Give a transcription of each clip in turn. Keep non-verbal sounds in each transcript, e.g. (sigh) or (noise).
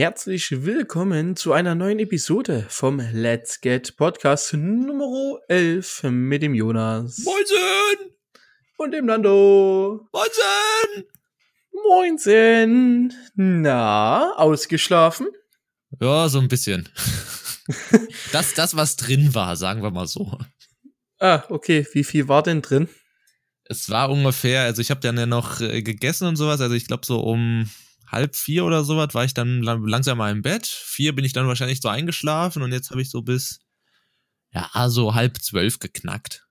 Herzlich willkommen zu einer neuen Episode vom Let's Get Podcast Nummer 11 mit dem Jonas. Moinsen! Und dem Nando. Moinsen! Moinsen! Na, ausgeschlafen? Ja, so ein bisschen. (laughs) das, das, was drin war, sagen wir mal so. Ah, okay. Wie viel war denn drin? Es war ungefähr, also ich habe dann ja noch äh, gegessen und sowas, also ich glaube so um halb vier oder sowas war ich dann langsam mal im Bett. Vier bin ich dann wahrscheinlich so eingeschlafen und jetzt habe ich so bis, ja, so halb zwölf geknackt.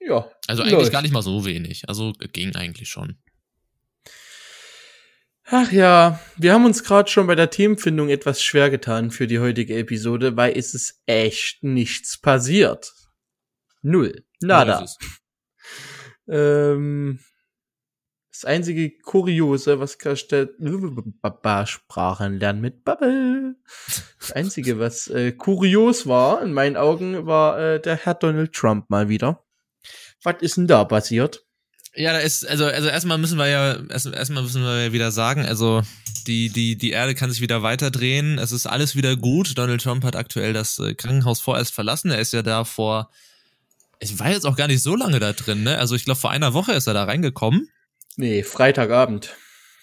Ja. Also eigentlich läuft. gar nicht mal so wenig. Also ging eigentlich schon. Ach ja, wir haben uns gerade schon bei der Themenfindung etwas schwer getan für die heutige Episode, weil es ist echt nichts passiert. Null. Nada. Ähm, das einzige Kuriose, was Sprachen lernen mit Bubble. Das einzige, was äh, kurios war, in meinen Augen, war äh, der Herr Donald Trump mal wieder. Was ist denn da passiert? Ja, da ist, also, also erstmal müssen wir ja, erst, erstmal müssen wir ja wieder sagen, also die, die, die Erde kann sich wieder weiterdrehen, es ist alles wieder gut. Donald Trump hat aktuell das äh, Krankenhaus vorerst verlassen. Er ist ja da vor, ich war jetzt auch gar nicht so lange da drin, ne? Also ich glaube, vor einer Woche ist er da reingekommen. Nee, Freitagabend.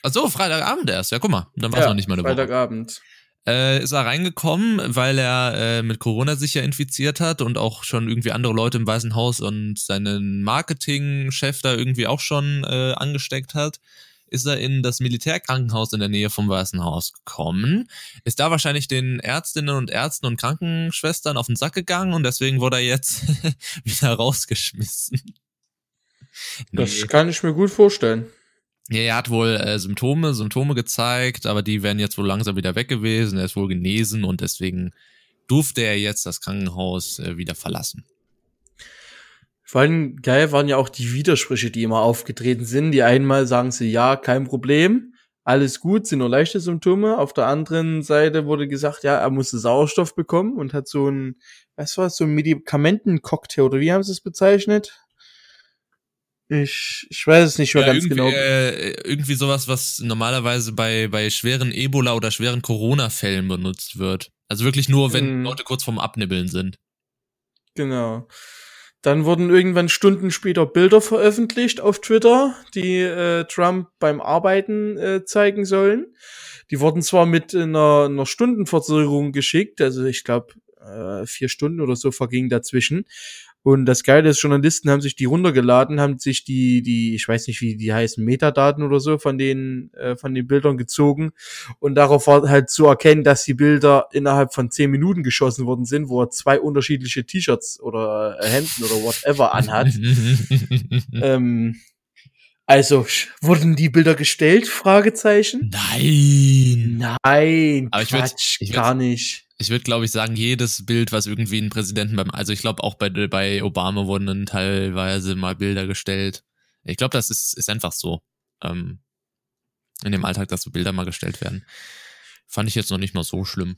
Ach so, Freitagabend erst. Ja, guck mal, dann war es ja, noch nicht mal eine Freitagabend. Woche. Äh, ist er reingekommen, weil er äh, mit Corona sich ja infiziert hat und auch schon irgendwie andere Leute im Weißen Haus und seinen Marketingchef da irgendwie auch schon äh, angesteckt hat ist er in das Militärkrankenhaus in der Nähe vom Weißen Haus gekommen, ist da wahrscheinlich den Ärztinnen und Ärzten und Krankenschwestern auf den Sack gegangen und deswegen wurde er jetzt (laughs) wieder rausgeschmissen. Das nee. kann ich mir gut vorstellen. Ja, er hat wohl äh, Symptome, Symptome gezeigt, aber die werden jetzt wohl langsam wieder weg gewesen. Er ist wohl genesen und deswegen durfte er jetzt das Krankenhaus äh, wieder verlassen. Vor allem geil waren ja auch die Widersprüche, die immer aufgetreten sind. Die einmal sagen sie, ja, kein Problem, alles gut, sind nur leichte Symptome. Auf der anderen Seite wurde gesagt, ja, er musste Sauerstoff bekommen und hat so ein, was war so ein Medikamentencocktail oder wie haben sie es bezeichnet? Ich, ich weiß es nicht mehr ja, ganz genau. Äh, irgendwie sowas, was normalerweise bei, bei schweren Ebola oder schweren Corona-Fällen benutzt wird. Also wirklich nur, wenn mm. Leute kurz vorm Abnibbeln sind. Genau. Dann wurden irgendwann Stunden später Bilder veröffentlicht auf Twitter, die äh, Trump beim Arbeiten äh, zeigen sollen. Die wurden zwar mit einer, einer Stundenverzögerung geschickt, also ich glaube äh, vier Stunden oder so verging dazwischen. Und das Geile ist, Journalisten haben sich die runtergeladen, haben sich die, die, ich weiß nicht, wie die heißen, Metadaten oder so von den, äh, von den Bildern gezogen. Und darauf war halt zu erkennen, dass die Bilder innerhalb von zehn Minuten geschossen worden sind, wo er zwei unterschiedliche T-Shirts oder äh, Hemden oder whatever anhat. (laughs) ähm, also, wurden die Bilder gestellt? Fragezeichen? Nein. Nein. Aber Quatsch, ich würd, ich gar nicht ich würde, glaube ich, sagen, jedes Bild, was irgendwie einen Präsidenten beim, also ich glaube auch bei, bei Obama wurden dann teilweise mal Bilder gestellt. Ich glaube, das ist, ist einfach so. Ähm, in dem Alltag, dass so Bilder mal gestellt werden. Fand ich jetzt noch nicht mal so schlimm.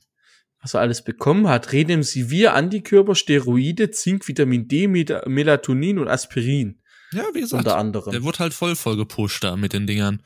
Was er alles bekommen hat, Redemsivir, Antikörper, Steroide, Zink, Vitamin D, Melatonin und Aspirin. Ja, wie gesagt. Unter anderem. Der wurde halt voll voll gepusht da mit den Dingern.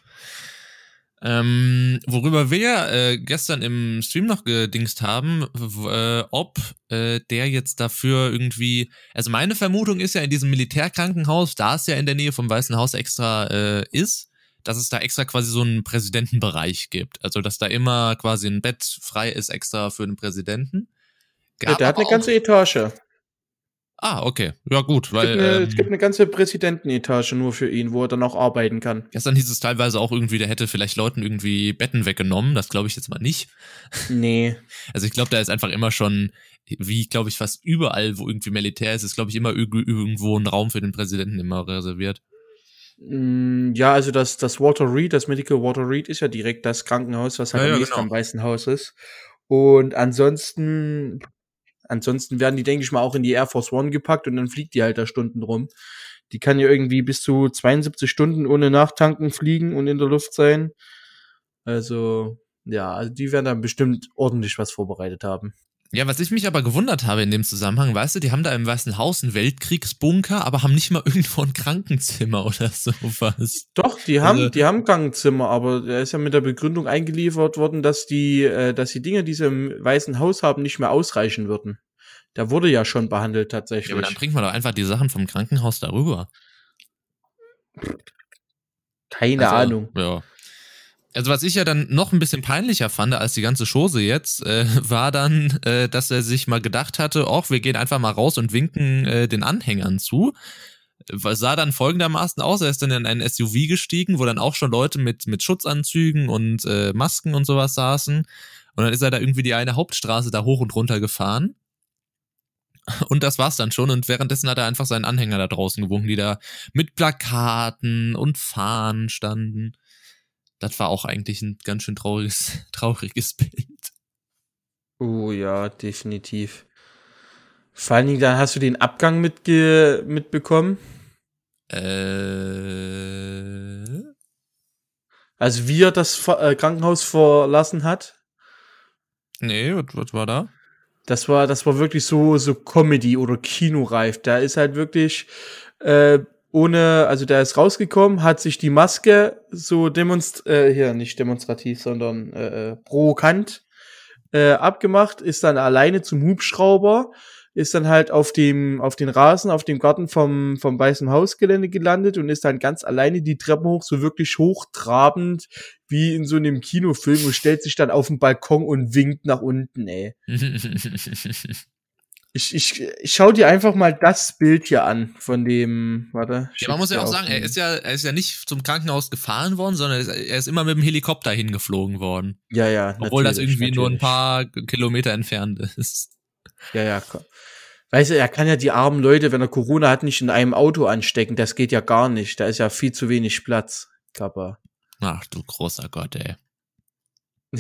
Ähm, worüber wir äh, gestern im Stream noch gedingst haben, äh, ob äh, der jetzt dafür irgendwie, also meine Vermutung ist ja in diesem Militärkrankenhaus, da es ja in der Nähe vom Weißen Haus extra äh, ist, dass es da extra quasi so einen Präsidentenbereich gibt. Also dass da immer quasi ein Bett frei ist extra für den Präsidenten. Gab ja, der hat eine ganze Etage. Ah, okay. Ja, gut, weil. Es gibt, eine, ähm, es gibt eine ganze Präsidentenetage nur für ihn, wo er dann auch arbeiten kann. Gestern hieß es teilweise auch irgendwie, der hätte vielleicht Leuten irgendwie Betten weggenommen. Das glaube ich jetzt mal nicht. Nee. (laughs) Also ich glaube, da ist einfach immer schon, wie glaube ich fast überall, wo irgendwie Militär ist, ist glaube ich immer irgendwo ein Raum für den Präsidenten immer reserviert. Mm, ja, also das, das Walter Reed, das Medical Walter Reed ist ja direkt das Krankenhaus, was halt ja, am nächsten genau. am Weißen Haus ist. Und ansonsten Ansonsten werden die, denke ich mal, auch in die Air Force One gepackt und dann fliegt die halt da Stunden rum. Die kann ja irgendwie bis zu 72 Stunden ohne Nachtanken fliegen und in der Luft sein. Also, ja, also die werden dann bestimmt ordentlich was vorbereitet haben. Ja, was ich mich aber gewundert habe in dem Zusammenhang, weißt du, die haben da im Weißen Haus einen Weltkriegsbunker, aber haben nicht mal (laughs) irgendwo ein Krankenzimmer oder sowas. Doch, die haben, also, die haben Krankenzimmer, aber er ist ja mit der Begründung eingeliefert worden, dass die, äh, dass die Dinge, die sie im Weißen Haus haben, nicht mehr ausreichen würden. Der wurde ja schon behandelt tatsächlich. Ja, aber dann bringt man doch einfach die Sachen vom Krankenhaus darüber. Keine also, Ahnung. Ja. Also was ich ja dann noch ein bisschen peinlicher fand als die ganze Chose jetzt, äh, (laughs) war dann, äh, dass er sich mal gedacht hatte, ach, wir gehen einfach mal raus und winken äh, den Anhängern zu. Was sah dann folgendermaßen aus, er ist dann in ein SUV gestiegen, wo dann auch schon Leute mit, mit Schutzanzügen und äh, Masken und sowas saßen. Und dann ist er da irgendwie die eine Hauptstraße da hoch und runter gefahren. (laughs) Und das war's dann schon. Und währenddessen hat er einfach seinen Anhänger da draußen gewunken, die da mit Plakaten und Fahnen standen. Das war auch eigentlich ein ganz schön trauriges, (laughs) trauriges Bild. Oh ja, definitiv. Vor allen Dingen, dann hast du den Abgang mitge mitbekommen. Äh. Also wie er das äh, Krankenhaus verlassen hat. Nee, was, was war da? Das war, das war wirklich so, so Comedy oder Kinoreif. Da ist halt wirklich äh, ohne, also der ist rausgekommen, hat sich die Maske so demonst, äh, hier nicht demonstrativ, sondern äh, äh, provokant äh, abgemacht, ist dann alleine zum Hubschrauber, ist dann halt auf dem, auf den Rasen, auf dem Garten vom, vom Weißen Hausgelände gelandet und ist dann ganz alleine die Treppen hoch, so wirklich hochtrabend, wie in so einem Kinofilm und stellt sich dann auf den Balkon und winkt nach unten, ey. (laughs) Ich, ich, ich schau dir einfach mal das Bild hier an von dem, warte. Ja, man muss ja auch sagen, er ist ja, er ist ja nicht zum Krankenhaus gefahren worden, sondern er ist immer mit dem Helikopter hingeflogen worden. Ja, ja. Obwohl das irgendwie natürlich. nur ein paar Kilometer entfernt ist. Ja, ja. Weißt du, er kann ja die armen Leute, wenn er Corona hat, nicht in einem Auto anstecken. Das geht ja gar nicht. Da ist ja viel zu wenig Platz, Kappa. Ach du großer Gott, ey. (laughs)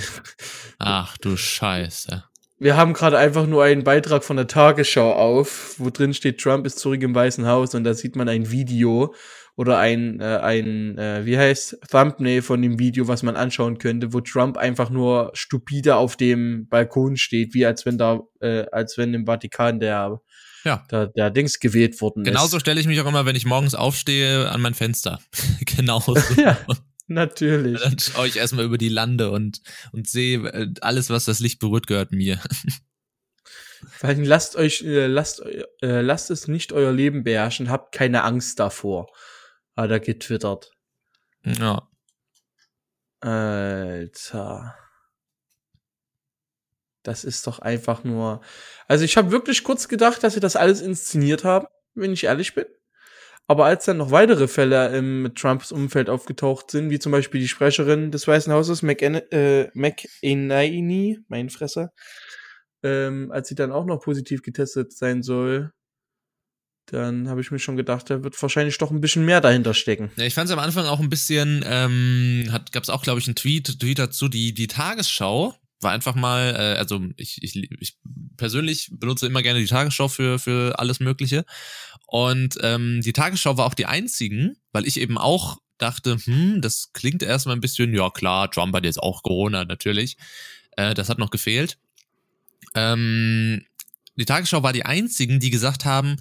Ach du Scheiße. Wir haben gerade einfach nur einen Beitrag von der Tagesschau auf, wo drin steht, Trump ist zurück im Weißen Haus und da sieht man ein Video oder ein, äh, ein äh, wie heißt, Thumbnail von dem Video, was man anschauen könnte, wo Trump einfach nur stupide auf dem Balkon steht, wie als wenn da, äh, als wenn im Vatikan der, ja. der, der Dings gewählt worden ist. Genauso stelle ich mich auch immer, wenn ich morgens aufstehe, an mein Fenster. (laughs) Genauso. (laughs) ja. Natürlich. Dann schaue ich erstmal über die Lande und, und sehe, äh, alles, was das Licht berührt, gehört mir. Vor allem lasst euch, äh, lasst, äh, lasst es nicht euer Leben beherrschen, habt keine Angst davor. Hat er getwittert. Ja. Alter. Das ist doch einfach nur. Also ich habe wirklich kurz gedacht, dass sie das alles inszeniert haben, wenn ich ehrlich bin. Aber als dann noch weitere Fälle im Trumps Umfeld aufgetaucht sind, wie zum Beispiel die Sprecherin des Weißen Hauses, McEnany, äh, mein Fresser, ähm, als sie dann auch noch positiv getestet sein soll, dann habe ich mir schon gedacht, da wird wahrscheinlich doch ein bisschen mehr dahinter stecken. Ja, ich fand es am Anfang auch ein bisschen, ähm, gab es auch, glaube ich, einen Tweet, Tweet dazu, die, die Tagesschau war einfach mal, äh, also ich, ich, ich persönlich benutze immer gerne die Tagesschau für, für alles Mögliche. Und ähm, die Tagesschau war auch die einzigen, weil ich eben auch dachte, hm, das klingt erstmal ein bisschen, ja klar, Trump hat jetzt auch Corona, natürlich. Äh, das hat noch gefehlt. Ähm, die Tagesschau war die einzigen, die gesagt haben,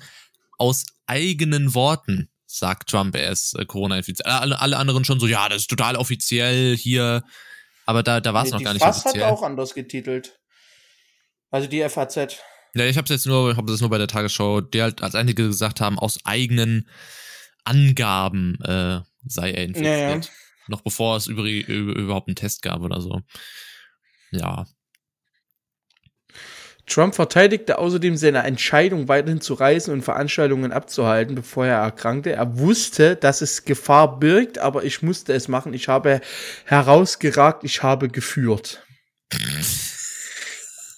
aus eigenen Worten sagt Trump, er ist äh, Corona-infiziert. Alle, alle anderen schon so, ja, das ist total offiziell hier. Aber da, da war es noch gar nicht FAZ offiziell. hat auch anders getitelt. Also die FAZ. Ja, ich habe jetzt nur, habe das nur bei der Tagesschau, die halt als einige gesagt haben, aus eigenen Angaben äh, sei er infiziert. Ja, ja. Noch bevor es über, über, überhaupt einen Test gab oder so. Ja. Trump verteidigte außerdem seine Entscheidung, weiterhin zu reisen und Veranstaltungen abzuhalten, bevor er erkrankte. Er wusste, dass es Gefahr birgt, aber ich musste es machen. Ich habe herausgeragt, ich habe geführt.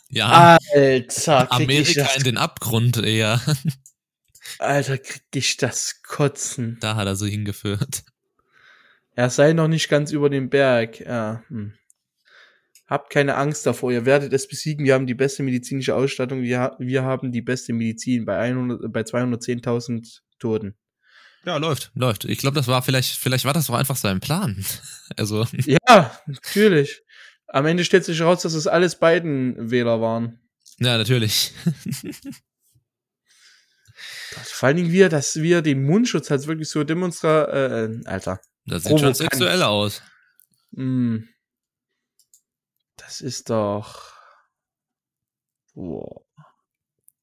Ja. Alter, Amerika in den Abgrund eher. Alter, krieg ich das Kotzen. Da hat er so hingeführt. Er sei noch nicht ganz über den Berg. Ja. Hm. Habt keine Angst davor, ihr werdet es besiegen. Wir haben die beste medizinische Ausstattung. Wir, wir haben die beste Medizin bei, 100, bei 210.000 Toten. Ja, läuft, läuft. Ich glaube, das war vielleicht, vielleicht war das doch einfach sein Plan. (laughs) Also. Ja, natürlich. Am Ende stellt sich heraus, dass es alles beiden Wähler waren. Ja, natürlich. (laughs) Vor allen Dingen, wie er, das, wie er den Mundschutz hat, wirklich so demonstra, äh, Alter. Das sieht schon sexuell aus. Mm. Das ist doch. Boah.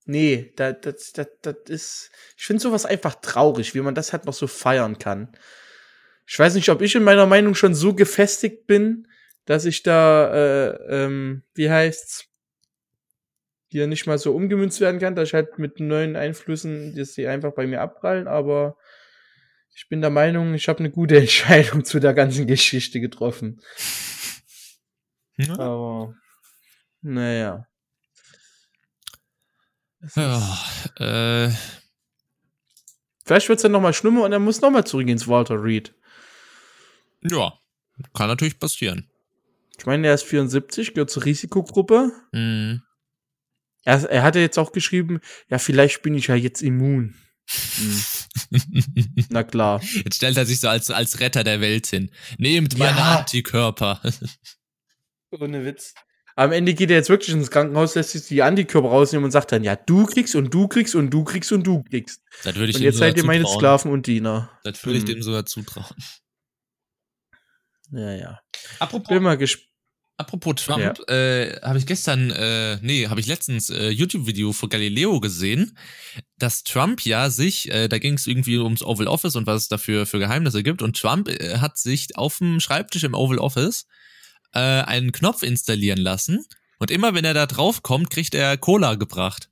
Nee, das, das, das, das ist. Ich finde sowas einfach traurig, wie man das halt noch so feiern kann. Ich weiß nicht, ob ich in meiner Meinung schon so gefestigt bin, dass ich da, äh, ähm, wie heißt's, hier nicht mal so umgemünzt werden kann, dass ich halt mit neuen Einflüssen, dass die einfach bei mir abprallen, aber ich bin der Meinung, ich habe eine gute (laughs) Entscheidung zu der ganzen Geschichte getroffen. Ja. Aber, naja. Ja, äh. Vielleicht wird's dann nochmal schlimmer und er muss nochmal zurück ins Walter Reed. Ja, kann natürlich passieren. Ich meine, er ist 74, gehört zur Risikogruppe. Mhm. Er, er hatte jetzt auch geschrieben, ja, vielleicht bin ich ja jetzt immun. Hm. (laughs) Na klar. Jetzt stellt er sich so als, als Retter der Welt hin. Nehmt meine ja. Antikörper. (laughs) Ohne Witz. Am Ende geht er jetzt wirklich ins Krankenhaus, lässt sich die Antikörper rausnehmen und sagt dann, ja, du kriegst und du kriegst und du kriegst und du kriegst. Das würde ich und jetzt seid ihr meine Sklaven und Diener. Das würde ich hm. dem sogar zutrauen. Ja, ja. Apropos, Bin mal gespannt. Apropos Trump, ja. äh, habe ich gestern, äh, nee, habe ich letztens äh, YouTube-Video von Galileo gesehen, dass Trump ja sich, äh, da ging es irgendwie ums Oval Office und was es dafür für Geheimnisse gibt, und Trump äh, hat sich auf dem Schreibtisch im Oval Office äh, einen Knopf installieren lassen und immer wenn er da drauf kommt, kriegt er Cola gebracht.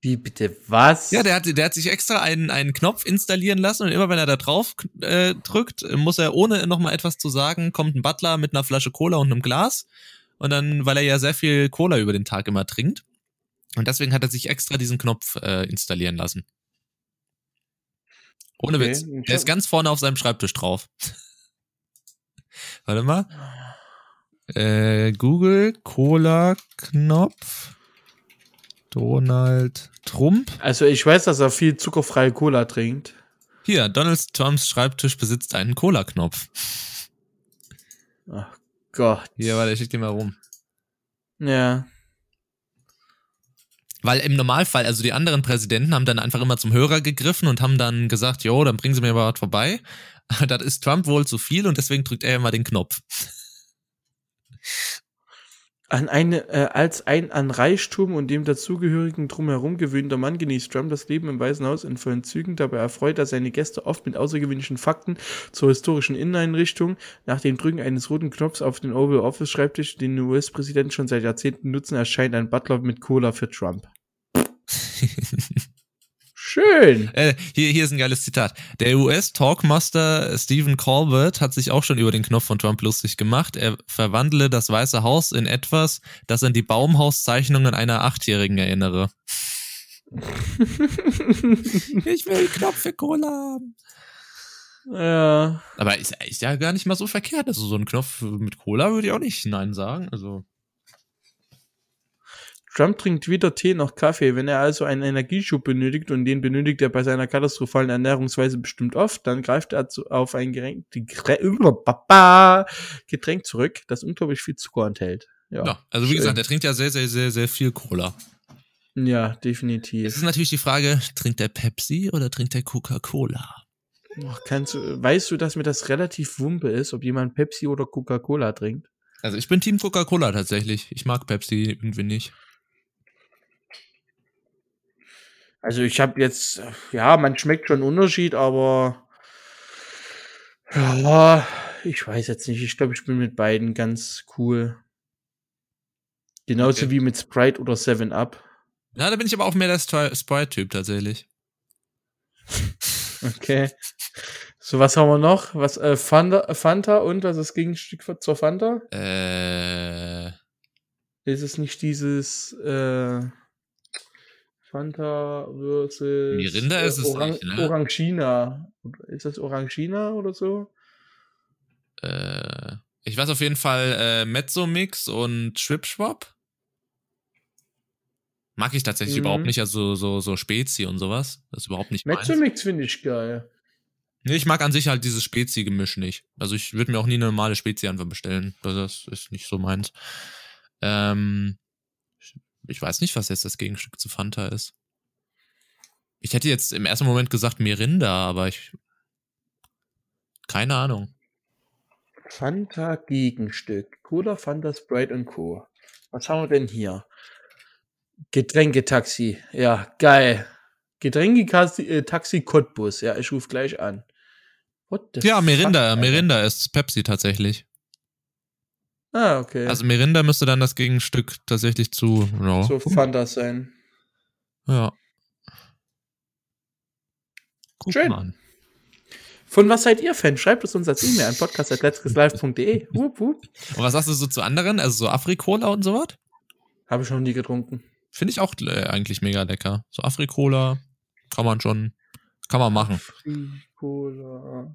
Wie bitte was? Ja, der hat, der hat sich extra einen, einen Knopf installieren lassen und immer wenn er da drauf äh, drückt, muss er ohne nochmal etwas zu sagen, kommt ein Butler mit einer Flasche Cola und einem Glas. Und dann, weil er ja sehr viel Cola über den Tag immer trinkt. Und deswegen hat er sich extra diesen Knopf äh, installieren lassen. Ohne okay. Witz. Der ist ganz vorne auf seinem Schreibtisch drauf. (laughs) Warte mal. Äh, Google Cola Knopf. Donald Trump. Also ich weiß, dass er viel zuckerfreie Cola trinkt. Hier, Donald Trumps Schreibtisch besitzt einen Cola-Knopf. Ach Gott. Hier, warte, ich schick dir mal rum. Ja. Weil im Normalfall, also die anderen Präsidenten haben dann einfach immer zum Hörer gegriffen und haben dann gesagt, jo, dann bringen Sie mir mal was vorbei. (laughs) das ist Trump wohl zu viel und deswegen drückt er immer den Knopf an eine, äh, als ein an Reichtum und dem dazugehörigen drumherum gewöhnter Mann genießt Trump das Leben im Weißen Haus in vollen Zügen. Dabei erfreut er seine Gäste oft mit außergewöhnlichen Fakten zur historischen Inneneinrichtung. Nach dem Drücken eines roten Knopfs auf den Oval Office Schreibtisch, den US-Präsident schon seit Jahrzehnten nutzen, erscheint ein Butler mit Cola für Trump. (laughs) Schön. Äh, hier, hier ist ein geiles Zitat. Der US-Talkmaster Stephen Colbert hat sich auch schon über den Knopf von Trump lustig gemacht. Er verwandle das Weiße Haus in etwas, das an die Baumhauszeichnungen einer Achtjährigen erinnere. (laughs) ich will Knopf für Cola haben. Ja. Aber ist, ist ja gar nicht mal so verkehrt. Also so ein Knopf mit Cola würde ich auch nicht Nein sagen. Also. Trump trinkt weder Tee noch Kaffee. Wenn er also einen Energieschub benötigt und den benötigt er bei seiner katastrophalen Ernährungsweise bestimmt oft, dann greift er auf ein Getränk, zurück, das unglaublich viel Zucker enthält. Ja, ja also wie schön. gesagt, er trinkt ja sehr, sehr, sehr, sehr viel Cola. Ja, definitiv. Es ist natürlich die Frage, trinkt er Pepsi oder trinkt er Coca-Cola? Kannst du, weißt du, dass mir das relativ wumpe ist, ob jemand Pepsi oder Coca-Cola trinkt? Also ich bin Team Coca-Cola tatsächlich. Ich mag Pepsi irgendwie nicht. Also ich habe jetzt, ja, man schmeckt schon Unterschied, aber ja, ich weiß jetzt nicht. Ich glaube, ich bin mit beiden ganz cool. Genauso okay. wie mit Sprite oder 7 Up. Ja, da bin ich aber auch mehr der Sprite-Typ tatsächlich. okay. So, was haben wir noch? Was, äh, Fanta, Fanta und was ist das Gegenstück zur Fanta? Äh. Ist es nicht dieses, äh, Fanta versus Mirinda ist es Orang nicht, ne? Orangina. Ist das Orangina oder so? Äh, ich weiß auf jeden Fall äh, Mezzo-Mix und Schwipschwap. Mag ich tatsächlich mhm. überhaupt nicht, also so, so Spezi und sowas. Das ist überhaupt nicht Mezzo-Mix finde ich geil. Nee, ich mag an sich halt dieses Spezi-Gemisch nicht. Also ich würde mir auch nie eine normale Spezi einfach bestellen. Das ist nicht so meins. Ähm, ich weiß nicht, was jetzt das Gegenstück zu Fanta ist. Ich hätte jetzt im ersten Moment gesagt Mirinda, aber ich. Keine Ahnung. Fanta Gegenstück. Cola, Fanta, Sprite und Co. Was haben wir denn hier? Getränketaxi. Ja, geil. Getränketaxi äh, Taxi Cottbus. Ja, ich rufe gleich an. Ja, Mirinda. Fuck, Mirinda ist Pepsi tatsächlich. Ah, okay. Also Mirinda müsste dann das Gegenstück tatsächlich zu. No. So Fanta sein. Ja. Guck Schön. Mal. Von was seid ihr Fan? Schreibt es uns als E-Mail an podcast.letztgeslive.de. Und was sagst du so zu anderen? Also so Afrikola und sowas? Habe ich noch nie getrunken. Finde ich auch äh, eigentlich mega lecker. So Afrikola kann man schon, kann man machen. Afrikola.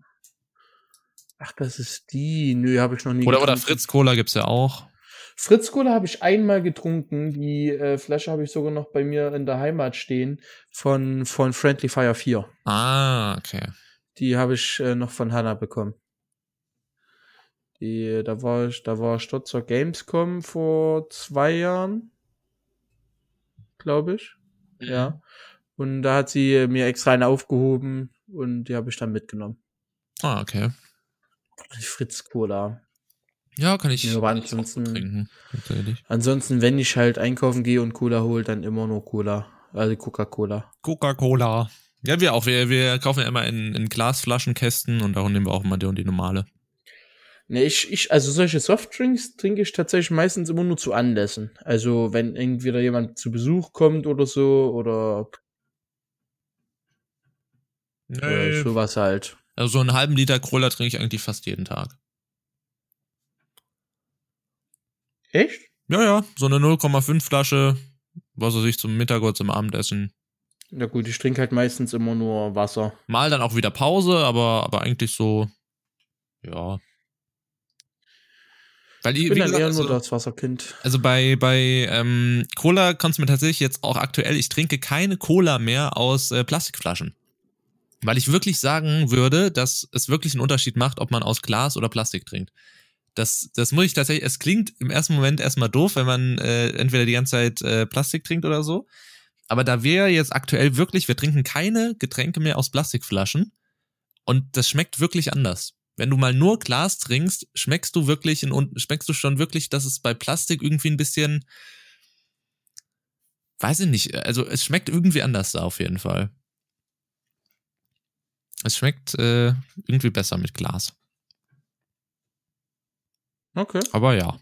Ach, das ist die. Nö, habe ich noch nie Oder, getrunken. oder Fritz Cola gibt's ja auch. Fritz Cola habe ich einmal getrunken. Die äh, Flasche habe ich sogar noch bei mir in der Heimat stehen von, von Friendly Fire 4. Ah, okay. Die habe ich äh, noch von Hannah bekommen. Die, da war ich, da war ich dort zur Gamescom vor zwei Jahren. Glaube ich. Mhm. Ja. Und da hat sie mir extra eine aufgehoben und die habe ich dann mitgenommen. Ah, okay. Fritz Cola. Ja, kann ich. Ja, aber ansonsten, trinken, ansonsten, wenn ich halt einkaufen gehe und Cola hole, dann immer nur Cola. Also Coca-Cola. Coca-Cola. Ja, wir auch. Wir, wir kaufen ja immer in, in Glasflaschenkästen und darum nehmen wir auch immer die und die normale. Ne, ich, ich, also solche Softdrinks trinke ich tatsächlich meistens immer nur zu Anlässen. Also wenn entweder jemand zu Besuch kommt oder so oder nee. äh, sowas halt. Also so einen halben Liter Cola trinke ich eigentlich fast jeden Tag. Echt? Ja, ja, so eine 0,5 Flasche, was weiß ich, zum Mittag oder zum Abendessen. Na gut, ich trinke halt meistens immer nur Wasser. Mal dann auch wieder Pause, aber, aber eigentlich so, ja. Weil ich bin dann gesagt, eher nur also, das Wasserkind. Also bei, bei ähm, Cola kannst du mir tatsächlich jetzt auch aktuell, ich trinke keine Cola mehr aus äh, Plastikflaschen. Weil ich wirklich sagen würde, dass es wirklich einen Unterschied macht, ob man aus Glas oder Plastik trinkt. Das, das muss ich tatsächlich, es klingt im ersten Moment erstmal doof, wenn man äh, entweder die ganze Zeit äh, Plastik trinkt oder so. Aber da wir jetzt aktuell wirklich, wir trinken keine Getränke mehr aus Plastikflaschen und das schmeckt wirklich anders. Wenn du mal nur Glas trinkst, schmeckst du wirklich in, schmeckst du schon wirklich, dass es bei Plastik irgendwie ein bisschen, weiß ich nicht, also es schmeckt irgendwie anders da auf jeden Fall. Es schmeckt äh, irgendwie besser mit Glas. Okay. Aber ja.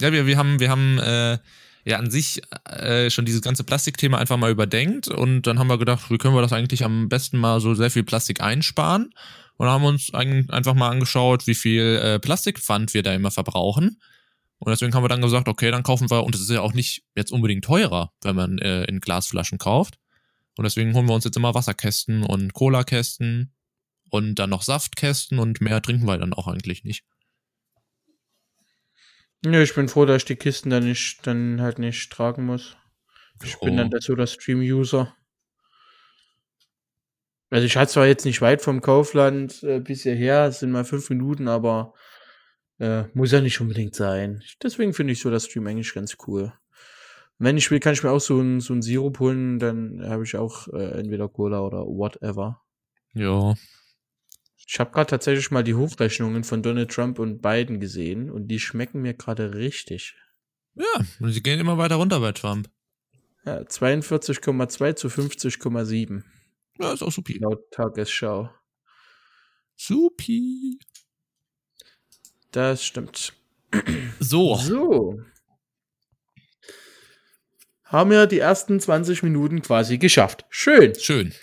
Ja, wir, wir haben, wir haben äh, ja an sich äh, schon dieses ganze Plastikthema einfach mal überdenkt und dann haben wir gedacht, wie können wir das eigentlich am besten mal so sehr viel Plastik einsparen und haben uns einfach mal angeschaut, wie viel äh, Plastikpfand wir da immer verbrauchen. Und deswegen haben wir dann gesagt, okay, dann kaufen wir, und es ist ja auch nicht jetzt unbedingt teurer, wenn man äh, in Glasflaschen kauft. Und deswegen holen wir uns jetzt immer Wasserkästen und Cola-Kästen und dann noch Saftkästen und mehr trinken wir dann auch eigentlich nicht. Ja, ich bin froh, dass ich die Kisten dann nicht, dann halt nicht tragen muss. Ich oh. bin dann dazu der Stream-User. Also ich hatte zwar jetzt nicht weit vom Kaufland äh, bis hierher, es sind mal fünf Minuten, aber äh, muss ja nicht unbedingt sein. Deswegen finde ich so das Stream eigentlich ganz cool. Wenn ich will, kann ich mir auch so ein, so Sirup holen, dann habe ich auch äh, entweder Cola oder whatever. Ja. Ich habe gerade tatsächlich mal die Hochrechnungen von Donald Trump und Biden gesehen und die schmecken mir gerade richtig. Ja, und sie gehen immer weiter runter bei Trump. Ja, 42,2 zu 50,7. Ja, ist auch supi. Laut Tagesschau. Supi. Das stimmt. So. So. Haben wir die ersten 20 Minuten quasi geschafft. Schön. Schön.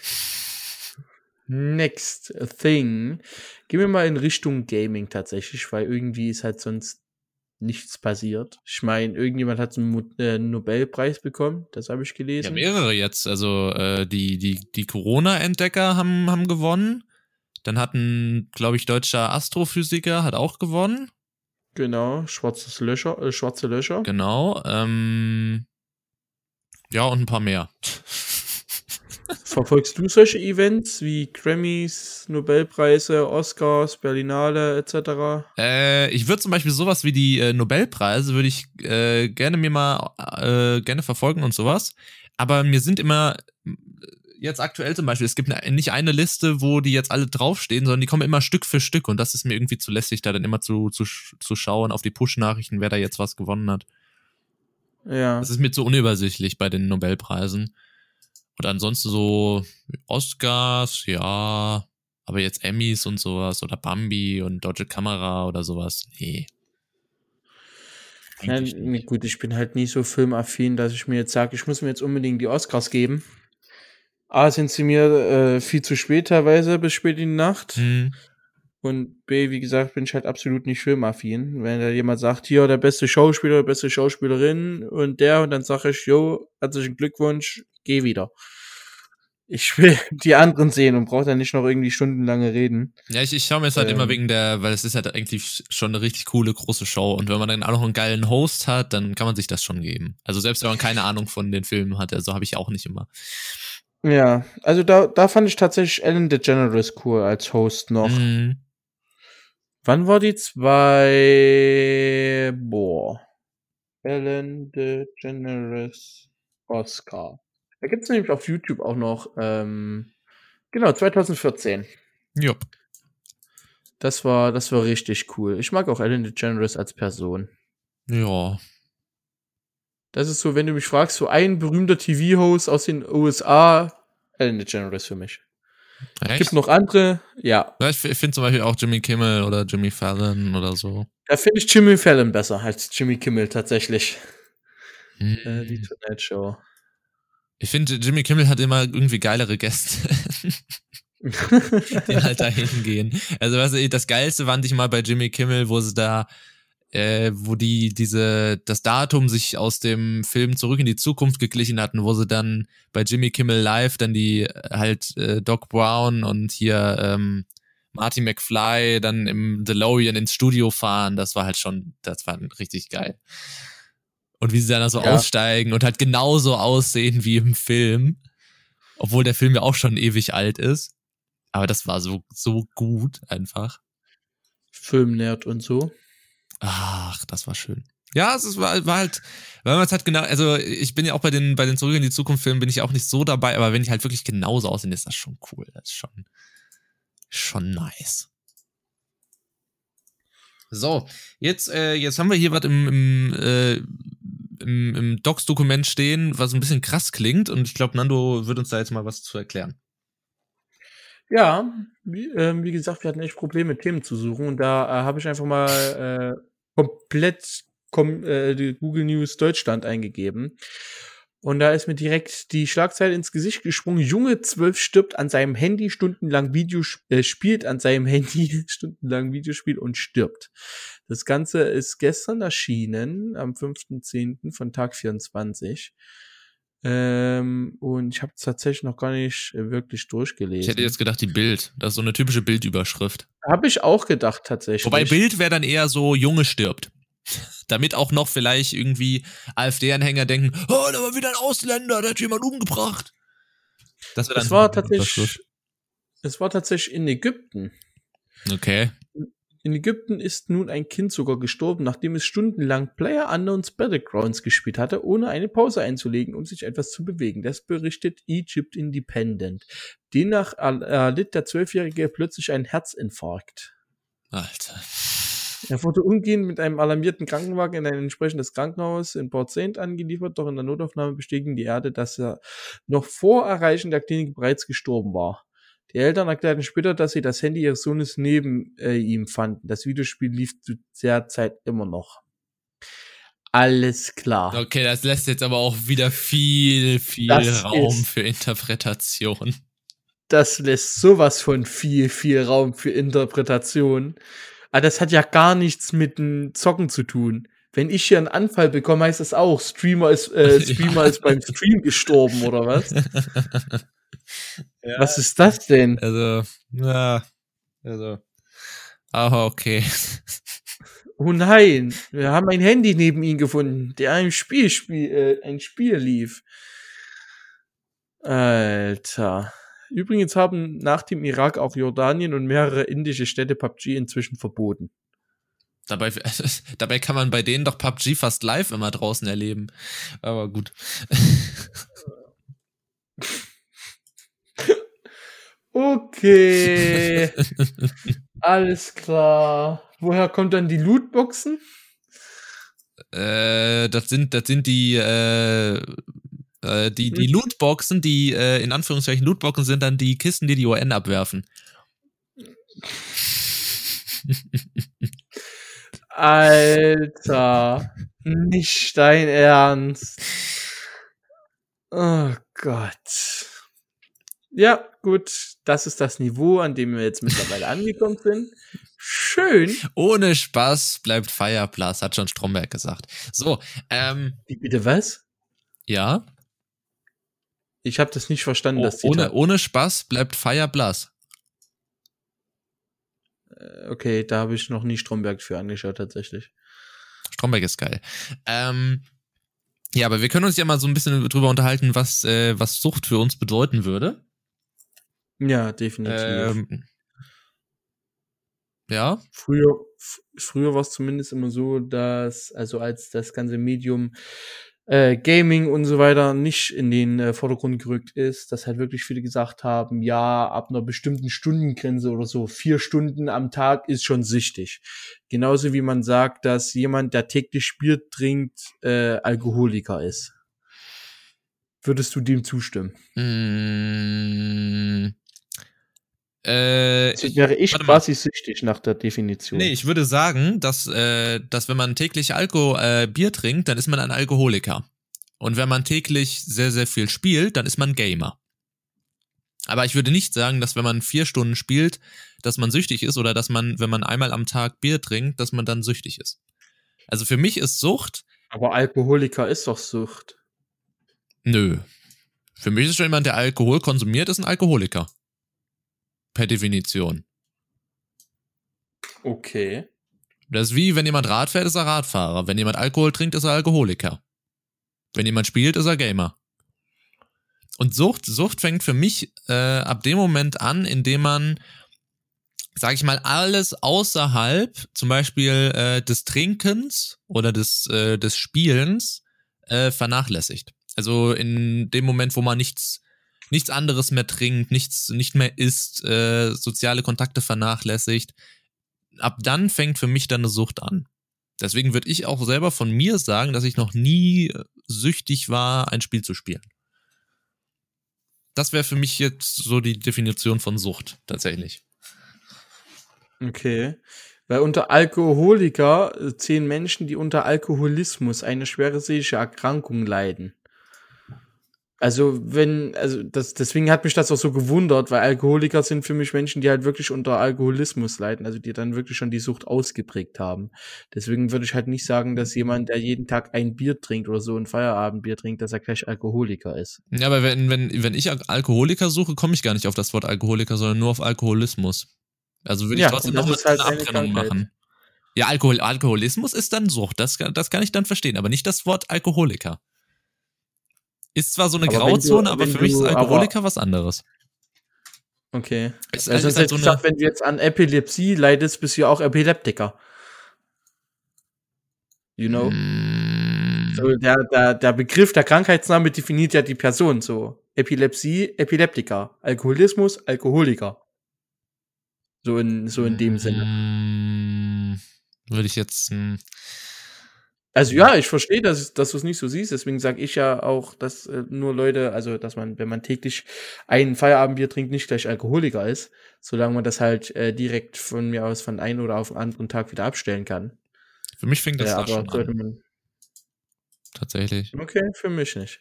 Next thing. Gehen wir mal in Richtung Gaming tatsächlich, weil irgendwie ist halt sonst nichts passiert. Ich meine, irgendjemand hat einen äh, Nobelpreis bekommen, das habe ich gelesen. Ja, mehrere jetzt. Also äh, die, die, die Corona-Entdecker haben, haben gewonnen. Dann hat ein, glaube ich, deutscher Astrophysiker hat auch gewonnen. Genau, schwarzes Löcher, äh, schwarze Löcher. Genau. Ähm, ja, und ein paar mehr. verfolgst du solche Events wie Grammys, Nobelpreise, Oscars, Berlinale etc.? Äh, ich würde zum Beispiel sowas wie die äh, Nobelpreise würde ich äh, gerne mir mal äh, gerne verfolgen und sowas. Aber mir sind immer jetzt aktuell zum Beispiel, es gibt nicht eine Liste, wo die jetzt alle draufstehen, sondern die kommen immer Stück für Stück und das ist mir irgendwie zu lässig, da dann immer zu, zu, zu schauen auf die Push-Nachrichten, wer da jetzt was gewonnen hat. Ja. Das ist mir zu unübersichtlich bei den Nobelpreisen. Und ansonsten so Oscars, ja, aber jetzt Emmys und sowas oder Bambi und Deutsche Kamera oder sowas, nee. Ja, gut, ich bin halt nie so filmaffin, dass ich mir jetzt sage, ich muss mir jetzt unbedingt die Oscars geben. A, sind sie mir äh, viel zu spät teilweise, bis spät in die Nacht. Mhm. Und B, wie gesagt, bin ich halt absolut nicht filmaffin. Wenn da jemand sagt, hier, der beste Schauspieler, beste Schauspielerin und der, und dann sage ich, jo, herzlichen Glückwunsch, geh wieder. Ich will (laughs) die anderen sehen und brauche dann nicht noch irgendwie stundenlange reden. Ja, ich, ich schaue mir es halt Ähm. immer wegen der, weil es ist halt eigentlich schon eine richtig coole große Show und wenn man dann auch noch einen geilen Host hat, dann kann man sich das schon geben. Also selbst wenn man keine Ahnung von den Filmen hat, also habe ich auch nicht immer. Ja, also da, da fand ich tatsächlich Ellen DeGeneres cool als Host noch. Mhm. Wann war die zwei? Boah. Ellen DeGeneres Oscar. Da gibt's nämlich auf YouTube auch noch, ähm, genau, 2014. Jupp. Das war, das war richtig cool. Ich mag auch Ellen DeGeneres als Person. Ja. Das ist so, wenn du mich fragst, so ein berühmter TV-Host aus den USA, Ellen DeGeneres für mich. Echt? Gibt noch andere, ja. Ja, ich finde zum Beispiel auch Jimmy Kimmel oder Jimmy Fallon oder so. Da finde ich Jimmy Fallon besser als Jimmy Kimmel tatsächlich. Hm. Äh, die Tonight Show. Ich finde, Jimmy Kimmel hat immer irgendwie geilere Gäste, (laughs) die halt da hingehen. Also, weißt du, das Geilste fand ich mal bei Jimmy Kimmel, wo sie da, äh, wo die diese, das Datum sich aus dem Film Zurück in die Zukunft geglichen hatten, wo sie dann bei Jimmy Kimmel Live dann die äh, halt äh, Doc Brown und hier ähm, Marty McFly dann im DeLorean ins Studio fahren, das war halt schon, das war richtig geil. Und wie sie dann so Ja. aussteigen und halt genauso aussehen wie im Film. Obwohl der Film ja auch schon ewig alt ist. Aber das war so, so gut einfach. Filmnerd und so. Ach, das war schön. Ja, es war, war halt, weil man es halt genau, also ich bin ja auch bei den, bei den Zurück in die Zukunft Filmen bin ich auch nicht so dabei, aber wenn die halt wirklich genauso aussehen, ist das schon cool. Das ist schon, schon nice. So, jetzt, äh, jetzt haben wir hier was im, im, äh, im, im Docs-Dokument stehen, was ein bisschen krass klingt und ich glaube, Nando wird uns da jetzt mal was zu erklären. Ja, wie, ähm, wie gesagt, wir hatten echt Probleme, Themen zu suchen. Und da äh, habe ich einfach mal äh, komplett kom äh, Google News Deutschland eingegeben. Und da ist mir direkt die Schlagzeile ins Gesicht gesprungen. Junge 12 stirbt an seinem Handy stundenlang Video, äh, spielt an seinem (laughs) Handy stundenlang Videospiel und stirbt. Das Ganze ist gestern erschienen, am 5.10. von Tag 24. Ähm, und ich habe es tatsächlich noch gar nicht äh, wirklich durchgelesen. Ich hätte jetzt gedacht, die Bild. Das ist so eine typische Bildüberschrift. Habe ich auch gedacht, tatsächlich. Wobei Bild wäre dann eher so, Junge stirbt. (laughs) Damit auch noch vielleicht irgendwie AfD-Anhänger denken, oh, da war wieder ein Ausländer, der hat jemand umgebracht. Das, Es war tatsächlich, es war tatsächlich in Ägypten. Okay. In Ägypten ist nun ein Kind sogar gestorben, nachdem es stundenlang Player Unknowns Battlegrounds gespielt hatte, ohne eine Pause einzulegen, um sich etwas zu bewegen. Das berichtet Egypt Independent. Demnach erl- erlitt der Zwölfjährige plötzlich einen Herzinfarkt. Alter. Er wurde umgehend mit einem alarmierten Krankenwagen in ein entsprechendes Krankenhaus in Port Saint angeliefert, doch in der Notaufnahme bestätigen die Ärzte, dass er noch vor Erreichen der Klinik bereits gestorben war. Die Eltern erklärten später, dass sie das Handy ihres Sohnes neben äh, ihm fanden. Das Videospiel lief zu der Zeit immer noch. Alles klar. Okay, das lässt jetzt aber auch wieder viel, viel Das Raum ist- für Interpretation. Das lässt sowas von viel, viel Raum für Interpretation. Aber das hat ja gar nichts mit dem Zocken zu tun. Wenn ich hier einen Anfall bekomme, heißt das auch, Streamer ist, äh, (laughs) Streamer Ja. ist beim Stream gestorben, oder was? (laughs) ja, Was ist das denn? Also, ja, also. Aber okay. (laughs) Oh nein, wir haben ein Handy neben ihm gefunden, der ein Spiel, spiel äh, ein Spiel lief. Alter. Übrigens haben nach dem Irak auch Jordanien und mehrere indische Städte PUBG inzwischen verboten. Dabei, (laughs) dabei kann man bei denen doch PUBG fast live immer draußen erleben. Aber gut. (laughs) Okay. (laughs) Alles klar. Woher kommt dann die Lootboxen? Äh, das sind, das sind die, äh, äh, die, die Lootboxen, die äh, in Anführungszeichen Lootboxen sind dann die Kisten, die die UN abwerfen. Alter, nicht dein Ernst. Oh Gott. Ja, gut, das ist das Niveau, an dem wir jetzt mittlerweile (laughs) angekommen sind. Schön. Ohne Spaß bleibt Feierplatz, hat schon Stromberg gesagt. So, ähm. Wie bitte was? Ja. Ich habe das nicht verstanden, oh, das Ohne, ohne Spaß bleibt Feierblas. Äh, okay, da habe ich noch nie Stromberg für angeschaut, tatsächlich. Stromberg ist geil. Ähm, ja, aber wir können uns ja mal so ein bisschen drüber unterhalten, was, äh, was Sucht für uns bedeuten würde. Ja, definitiv. Ähm, ja. Früher, früher war es zumindest immer so, dass, also als das ganze Medium äh, Gaming und so weiter nicht in den äh, Vordergrund gerückt ist, dass halt wirklich viele gesagt haben, ja, ab einer bestimmten Stundengrenze oder so, vier Stunden am Tag ist schon süchtig. Genauso wie man sagt, dass jemand, der täglich spielt, trinkt, äh, Alkoholiker ist. Würdest du dem zustimmen? Mmh. Äh, also wäre ich quasi süchtig nach der Definition. Nee, ich würde sagen, dass, äh, dass wenn man täglich Alko äh, Bier trinkt, dann ist man ein Alkoholiker. Und wenn man täglich sehr, sehr viel spielt, dann ist man Gamer. Aber ich würde nicht sagen, dass wenn man vier Stunden spielt, dass man süchtig ist oder dass man, wenn man einmal am Tag Bier trinkt, dass man dann süchtig ist. Also für mich ist Sucht. Aber Alkoholiker ist doch Sucht. Nö. Für mich ist schon jemand, der Alkohol konsumiert, ist ein Alkoholiker per Definition. Okay. Das ist wie, wenn jemand Rad fährt, ist er Radfahrer. Wenn jemand Alkohol trinkt, ist er Alkoholiker. Wenn jemand spielt, ist er Gamer. Und Sucht, Sucht fängt für mich äh, ab dem Moment an, in dem man, sag ich mal, alles außerhalb, zum Beispiel äh, des Trinkens oder des, äh, des Spielens, äh, vernachlässigt. Also in dem Moment, wo man nichts nichts anderes mehr trinkt, nichts nicht mehr isst, äh, soziale Kontakte vernachlässigt, ab dann fängt für mich dann eine Sucht an. Deswegen würde ich auch selber von mir sagen, dass ich noch nie süchtig war, ein Spiel zu spielen. Das wäre für mich jetzt so die Definition von Sucht tatsächlich. Okay. Weil unter Alkoholiker äh, zehn Menschen, die unter Alkoholismus eine schwere seelische Erkrankung leiden. Also, wenn, also das, deswegen hat mich das auch so gewundert, weil Alkoholiker sind für mich Menschen, die halt wirklich unter Alkoholismus leiden, also die dann wirklich schon die Sucht ausgeprägt haben. Deswegen würde ich halt nicht sagen, dass jemand, der jeden Tag ein Bier trinkt oder so ein Feierabendbier trinkt, dass er gleich Alkoholiker ist. Ja, aber wenn, wenn, wenn ich Alkoholiker suche, komme ich gar nicht auf das Wort Alkoholiker, sondern nur auf Alkoholismus. Also würde ich ja, trotzdem noch mal halt eine Abtrennung machen. Ja, Alkohol, Alkoholismus ist dann Sucht, das, das kann ich dann verstehen, aber nicht das Wort Alkoholiker. Ist zwar so eine aber Grauzone, du, aber für mich ist Alkoholiker was anderes. Okay. Es also ist halt so gesagt, wenn du jetzt an Epilepsie leidest, bist du ja auch Epileptiker. You know? Mm. So, der, der, der Begriff, der Krankheitsname definiert ja die Person so. Epilepsie, Epileptiker. Alkoholismus, Alkoholiker. So in, so in dem mm. Sinne. Würde ich jetzt. Hm. Also ja, ich verstehe, dass, dass du es nicht so siehst. Deswegen sage ich ja auch, dass äh, nur Leute, also dass man, wenn man täglich ein Feierabendbier trinkt, nicht gleich Alkoholiker ist, solange man das halt äh, direkt von mir aus von einem oder auf den anderen Tag wieder abstellen kann. Für mich fängt das ja, da schon an. Tatsächlich. Okay, für mich nicht.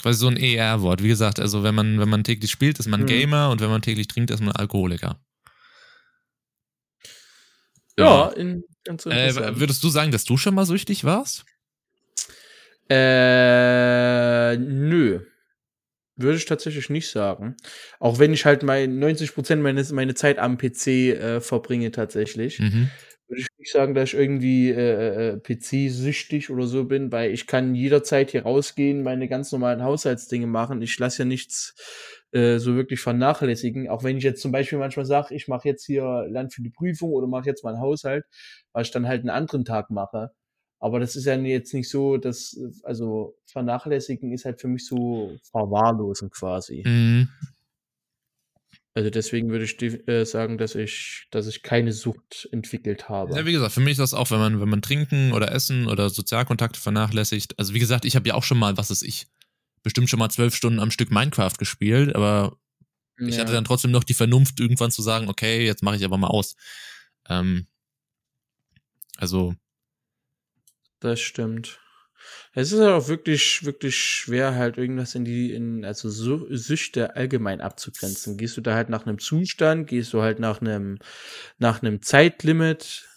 Quasi so ein ER-Wort. Wie gesagt, also wenn man, wenn man täglich spielt, ist man mhm. Gamer und wenn man täglich trinkt, ist man Alkoholiker. Ja, in, ganz äh, Würdest du sagen, dass du schon mal süchtig warst? Äh, nö. Würde ich tatsächlich nicht sagen. Auch wenn ich halt mein 90% meines, meine Zeit am PC äh, verbringe tatsächlich. Mhm. Würde ich nicht sagen, dass ich irgendwie äh, äh PC-süchtig oder so bin, weil ich kann jederzeit hier rausgehen, meine ganz normalen Haushaltsdinge machen. Ich lasse ja nichts äh, so wirklich vernachlässigen. Auch wenn ich jetzt zum Beispiel manchmal sage, ich mache jetzt hier Land für die Prüfung oder mache jetzt meinen Haushalt, weil ich dann halt einen anderen Tag mache. Aber das ist ja jetzt nicht so, dass, also vernachlässigen ist halt für mich so verwahrlosen quasi. Mhm. Also deswegen würde ich äh, sagen, dass ich, dass ich keine Sucht entwickelt habe. Ja, wie gesagt, für mich ist das auch, wenn man, wenn man trinken oder essen oder Sozialkontakte vernachlässigt. Also wie gesagt, ich habe ja auch schon mal, was ist ich, bestimmt schon mal zwölf Stunden am Stück Minecraft gespielt, aber ja. ich hatte dann trotzdem noch die Vernunft, irgendwann zu sagen, okay, jetzt mache ich aber mal aus. Ähm, also. Das stimmt. Es ist halt auch wirklich, wirklich schwer, halt irgendwas in die, in, also Süchte allgemein abzugrenzen. Gehst du da halt nach einem Zustand, gehst du halt nach einem, nach einem Zeitlimit.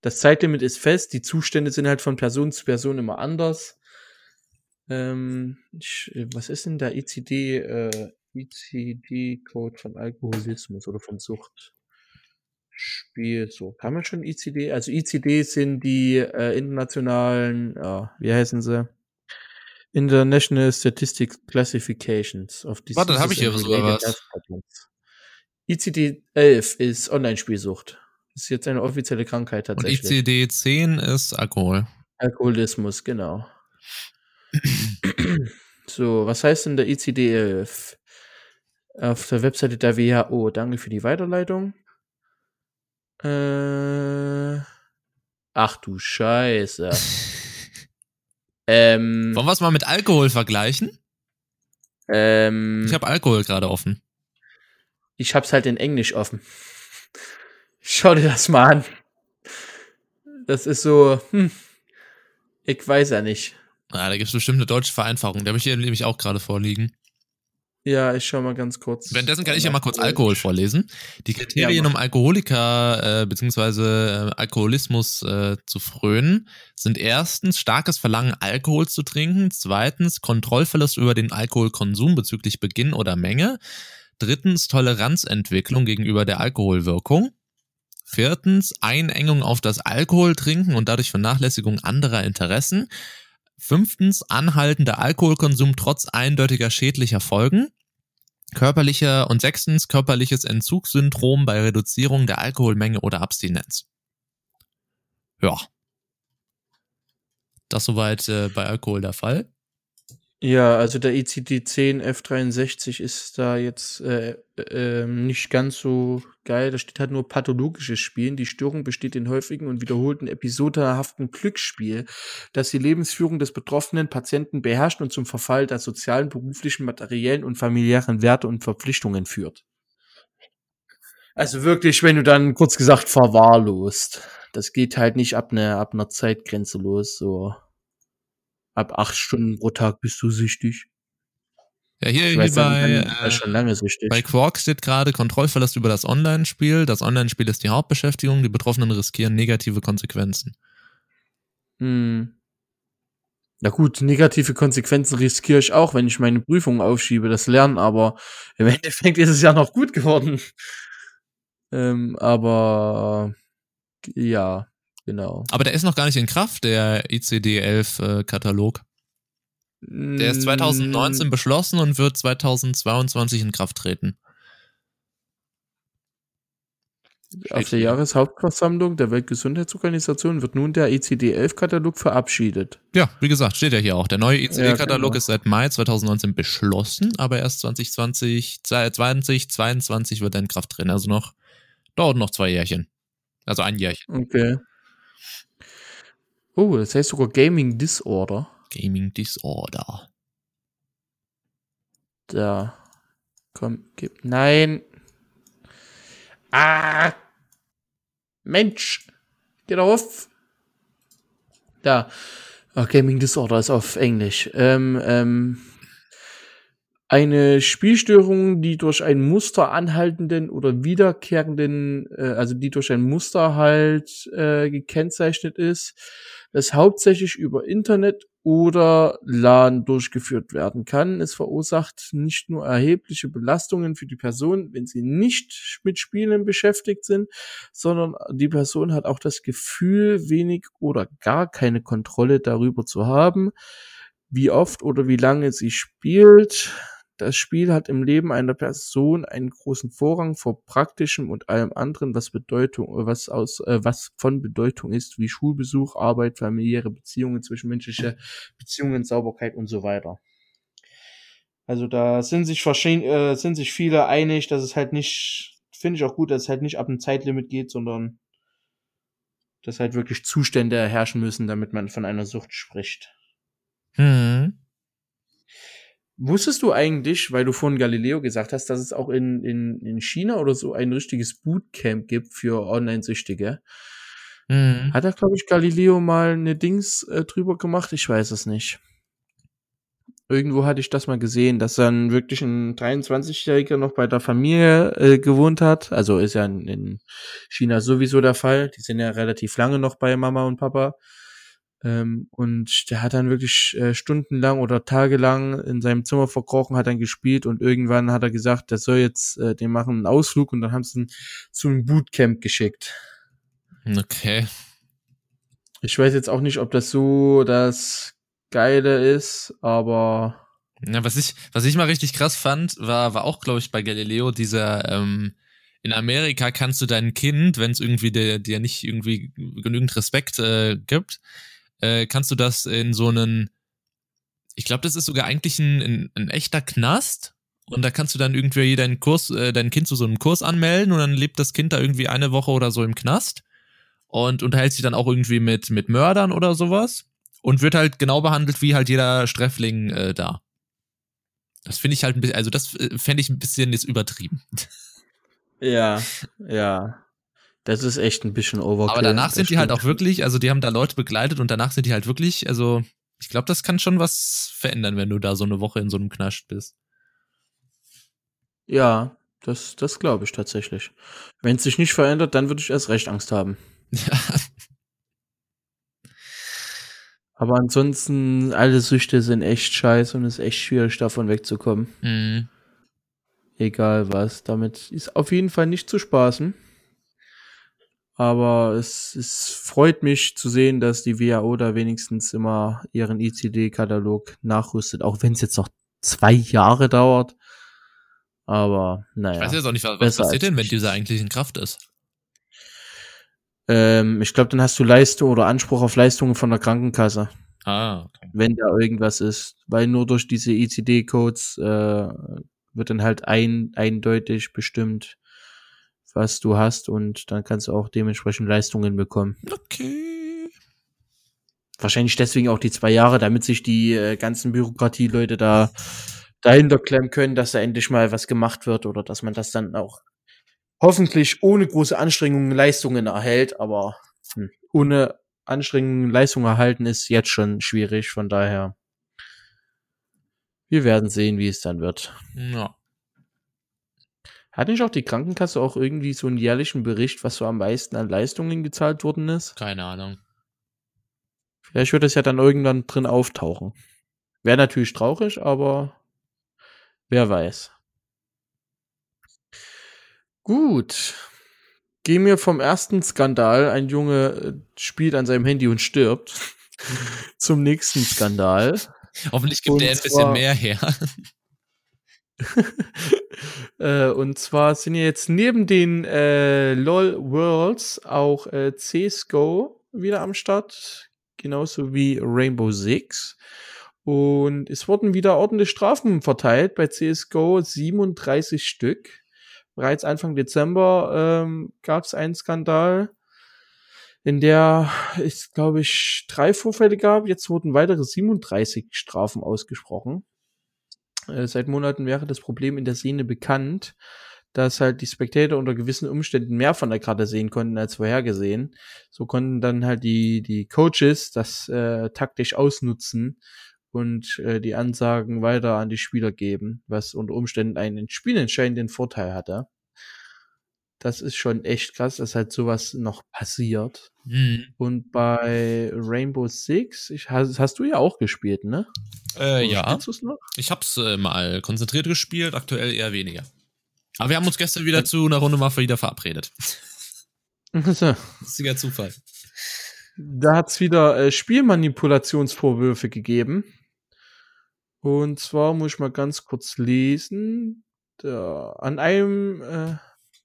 Das Zeitlimit ist fest, die Zustände sind halt von Person zu Person immer anders. Ähm, ich, was ist denn der ICD, äh, ICD-Code von Alkoholismus oder von Sucht? Spiel, so, kann man schon ICD? Also ICD sind die äh, internationalen, ja, wie heißen sie? International Statistics Classifications of Diseases. Warte, habe ich hier sogar was. ICD-11 ist Online-Spielsucht. Ist jetzt eine offizielle Krankheit tatsächlich. Und ICD-10 ist Alkohol. Alkoholismus, genau. So, was heißt denn der ICD-11? Auf der Webseite der WHO. Danke für die Weiterleitung. Äh, ach du Scheiße. (laughs) ähm, Wollen wir es mal mit Alkohol vergleichen? Ähm, ich habe Alkohol gerade offen. Ich hab's halt in Englisch offen. Schau dir das mal an. Das ist so, hm, ich weiß ja nicht. Ah, da gibt's bestimmt eine deutsche Vereinfachung. Da habe ich hier nämlich auch gerade vorliegen. Ja, ich schau mal ganz kurz. Währenddessen kann ich ja mal kurz Alkohol vorlesen. Die Kriterien, ja, um Alkoholiker äh, bzw. Äh, Alkoholismus äh, zu frönen, sind erstens starkes Verlangen, Alkohol zu trinken, zweitens Kontrollverlust über den Alkoholkonsum bezüglich Beginn oder Menge, drittens Toleranzentwicklung gegenüber der Alkoholwirkung, viertens Einengung auf das Alkoholtrinken und dadurch Vernachlässigung anderer Interessen, Fünftens, anhaltender Alkoholkonsum trotz eindeutiger schädlicher Folgen. Körperlicher und sechstens, körperliches Entzugssyndrom bei Reduzierung der Alkoholmenge oder Abstinenz. Ja. Das soweit äh, bei Alkohol der Fall. Ja, also der ICD-10 F63 ist da jetzt äh, äh, nicht ganz so geil. Da steht halt nur pathologisches Spielen. Die Störung besteht in häufigen und wiederholten episodenhaften Glücksspiel, das die Lebensführung des betroffenen Patienten beherrscht und zum Verfall der sozialen, beruflichen, materiellen und familiären Werte und Verpflichtungen führt. Also wirklich, wenn du dann kurz gesagt verwahrlost. Das geht halt nicht ab einer ab einer Zeitgrenze los, so ab acht Stunden pro Tag bist du süchtig. Ja, hier ich weiß, bei, äh, schon lange süchtig. bei Quark steht gerade Kontrollverlust über das Online-Spiel. Das Online-Spiel ist die Hauptbeschäftigung. Die Betroffenen riskieren negative Konsequenzen. Hm. Na gut, negative Konsequenzen riskiere ich auch, wenn ich meine Prüfung aufschiebe, das Lernen, aber im (laughs) Endeffekt ist es ja noch gut geworden. ähm, aber ja, Genau. Aber der ist noch gar nicht in Kraft, der ICD-11-Katalog. Äh, der ist 2019 mm. beschlossen und wird 2022 in Kraft treten. Auf der Jahreshauptversammlung der Weltgesundheitsorganisation wird nun der ICD-11-Katalog verabschiedet. Ja, wie gesagt, steht ja hier auch. Der neue ICD-Katalog ja, genau. ist seit Mai 2019 beschlossen, aber erst 2020, 2022 wird er in Kraft treten. Also noch, dauert noch zwei Jährchen. Also ein Jährchen. Okay. Oh, das heißt sogar Gaming Disorder. Gaming Disorder. Da. Komm, gib. Nein. Ah. Mensch. Geh auf. Da. Oh, Gaming Disorder ist auf Englisch. Ähm, ähm, Eine Spielstörung, die durch ein Muster anhaltenden oder wiederkehrenden, äh, also die durch ein Muster halt äh, gekennzeichnet ist, das hauptsächlich über Internet oder LAN durchgeführt werden kann. Es verursacht nicht nur erhebliche Belastungen für die Person, wenn sie nicht mit Spielen beschäftigt sind, sondern die Person hat auch das Gefühl, wenig oder gar keine Kontrolle darüber zu haben, wie oft oder wie lange sie spielt. Das Spiel hat im Leben einer Person einen großen Vorrang vor praktischem und allem anderen, was Bedeutung, was aus, äh, was von Bedeutung ist, wie Schulbesuch, Arbeit, familiäre Beziehungen, zwischenmenschliche Beziehungen, Sauberkeit und so weiter. Also da sind sich wahrscheinlich, äh, sind sich viele einig, dass es halt nicht, finde ich auch gut, dass es halt nicht ab einem Zeitlimit geht, sondern dass halt wirklich Zustände herrschen müssen, damit man von einer Sucht spricht. Hm. Wusstest du eigentlich, weil du vorhin Galileo gesagt hast, dass es auch in, in, in China oder so ein richtiges Bootcamp gibt für Online-Süchtige? Mhm. Hat da, glaube ich, Galileo mal eine Dings äh, drüber gemacht? Ich weiß es nicht. Irgendwo hatte ich das mal gesehen, dass dann wirklich ein 23-Jähriger noch bei der Familie äh, gewohnt hat. Also ist ja in, in China sowieso der Fall. Die sind ja relativ lange noch bei Mama und Papa. Ähm, und der hat dann wirklich äh, stundenlang oder tagelang in seinem Zimmer verkrochen, hat dann gespielt und irgendwann hat er gesagt, der soll jetzt, äh, den machen einen Ausflug und dann haben sie ihn zum Bootcamp geschickt. Okay. Ich weiß jetzt auch nicht, ob das so das Geile ist, aber Ja, was ich, was ich mal richtig krass fand, war, war auch, glaube ich, bei Galileo dieser, ähm, in Amerika kannst du dein Kind, wenn es irgendwie dir, dir nicht irgendwie genügend Respekt äh, gibt, äh, kannst du das in so einen, ich glaube, das ist sogar eigentlich ein, ein, ein echter Knast. Und da kannst du dann irgendwie deinen Kurs, äh, dein Kind zu so einem Kurs anmelden und dann lebt das Kind da irgendwie eine Woche oder so im Knast und unterhält sich dann auch irgendwie mit, mit Mördern oder sowas und wird halt genau behandelt wie halt jeder Sträfling äh, da. Das finde ich halt ein bisschen, also das äh, fände ich ein bisschen jetzt übertrieben. ja, ja. Das ist echt ein bisschen overkill. Aber danach sind die halt auch wirklich, also die haben da Leute begleitet und danach sind die halt wirklich, also ich glaube, das kann schon was verändern, wenn du da so eine Woche in so einem Knast bist. Ja, das, das glaube ich tatsächlich. Wenn es sich nicht verändert, dann würde ich erst recht Angst haben. Ja. Aber ansonsten, alle Süchte sind echt scheiße und es ist echt schwierig, davon wegzukommen. Mhm. Egal was. Damit ist auf jeden Fall nicht zu spaßen. Aber es, es freut mich zu sehen, dass die WHO da wenigstens immer ihren ICD-Katalog nachrüstet, auch wenn es jetzt noch zwei Jahre dauert. Aber naja. Ich weiß jetzt auch nicht, was, was passiert denn, wenn dieser eigentlich in Kraft ist. Ähm, ich glaube, dann hast du Leistung oder Anspruch auf Leistungen von der Krankenkasse, Ah, okay. wenn da irgendwas ist. Weil nur durch diese ICD-Codes äh, wird dann halt ein, eindeutig bestimmt, was du hast und dann kannst du auch dementsprechend Leistungen bekommen. Okay. Wahrscheinlich deswegen auch die zwei Jahre, damit sich die äh, ganzen Bürokratieleute da dahinter klemmen können, dass da endlich mal was gemacht wird oder dass man das dann auch hoffentlich ohne große Anstrengungen Leistungen erhält, aber hm, ohne Anstrengungen Leistungen erhalten ist jetzt schon schwierig, von daher wir werden sehen, wie es dann wird. Ja. Hat nicht auch die Krankenkasse auch irgendwie so einen jährlichen Bericht, was so am meisten an Leistungen gezahlt worden ist? Keine Ahnung. Vielleicht wird es ja dann irgendwann drin auftauchen. Wäre natürlich traurig, aber wer weiß. Gut. Gehen wir vom ersten Skandal, ein Junge äh, spielt an seinem Handy und stirbt, (laughs) zum nächsten Skandal. Hoffentlich gibt Und der ein bisschen mehr her. (laughs) äh, und zwar sind ja jetzt neben den äh, LOL Worlds auch äh, CSGO wieder am Start, genauso wie Rainbow Six. Und es wurden wieder ordentlich Strafen verteilt bei CSGO, 37 Stück. Bereits Anfang Dezember ähm, gab es einen Skandal, in der es, glaube ich, drei Vorfälle gab. Jetzt wurden weitere 37 Strafen ausgesprochen. Äh, seit Monaten wäre das Problem in der Szene bekannt, dass halt die Spectator unter gewissen Umständen mehr von der Karte sehen konnten als vorhergesehen. So konnten dann halt die, die Coaches das äh, taktisch ausnutzen und äh, die Ansagen weiter an die Spieler geben, was unter Umständen einen spielentscheidenden Vorteil hatte. Das ist schon echt krass, dass halt sowas noch passiert. Mhm. Und bei Rainbow Six, ich, hast, hast du ja auch gespielt, ne? Äh, ja. Ich hab's äh, mal konzentriert gespielt, aktuell eher weniger. Aber wir haben uns gestern wieder zu einer Runde mal wieder verabredet. So. Lustiger Zufall. Da hat's wieder äh, Spielmanipulationsvorwürfe gegeben. Und zwar muss ich mal ganz kurz lesen. Da, an einem, äh,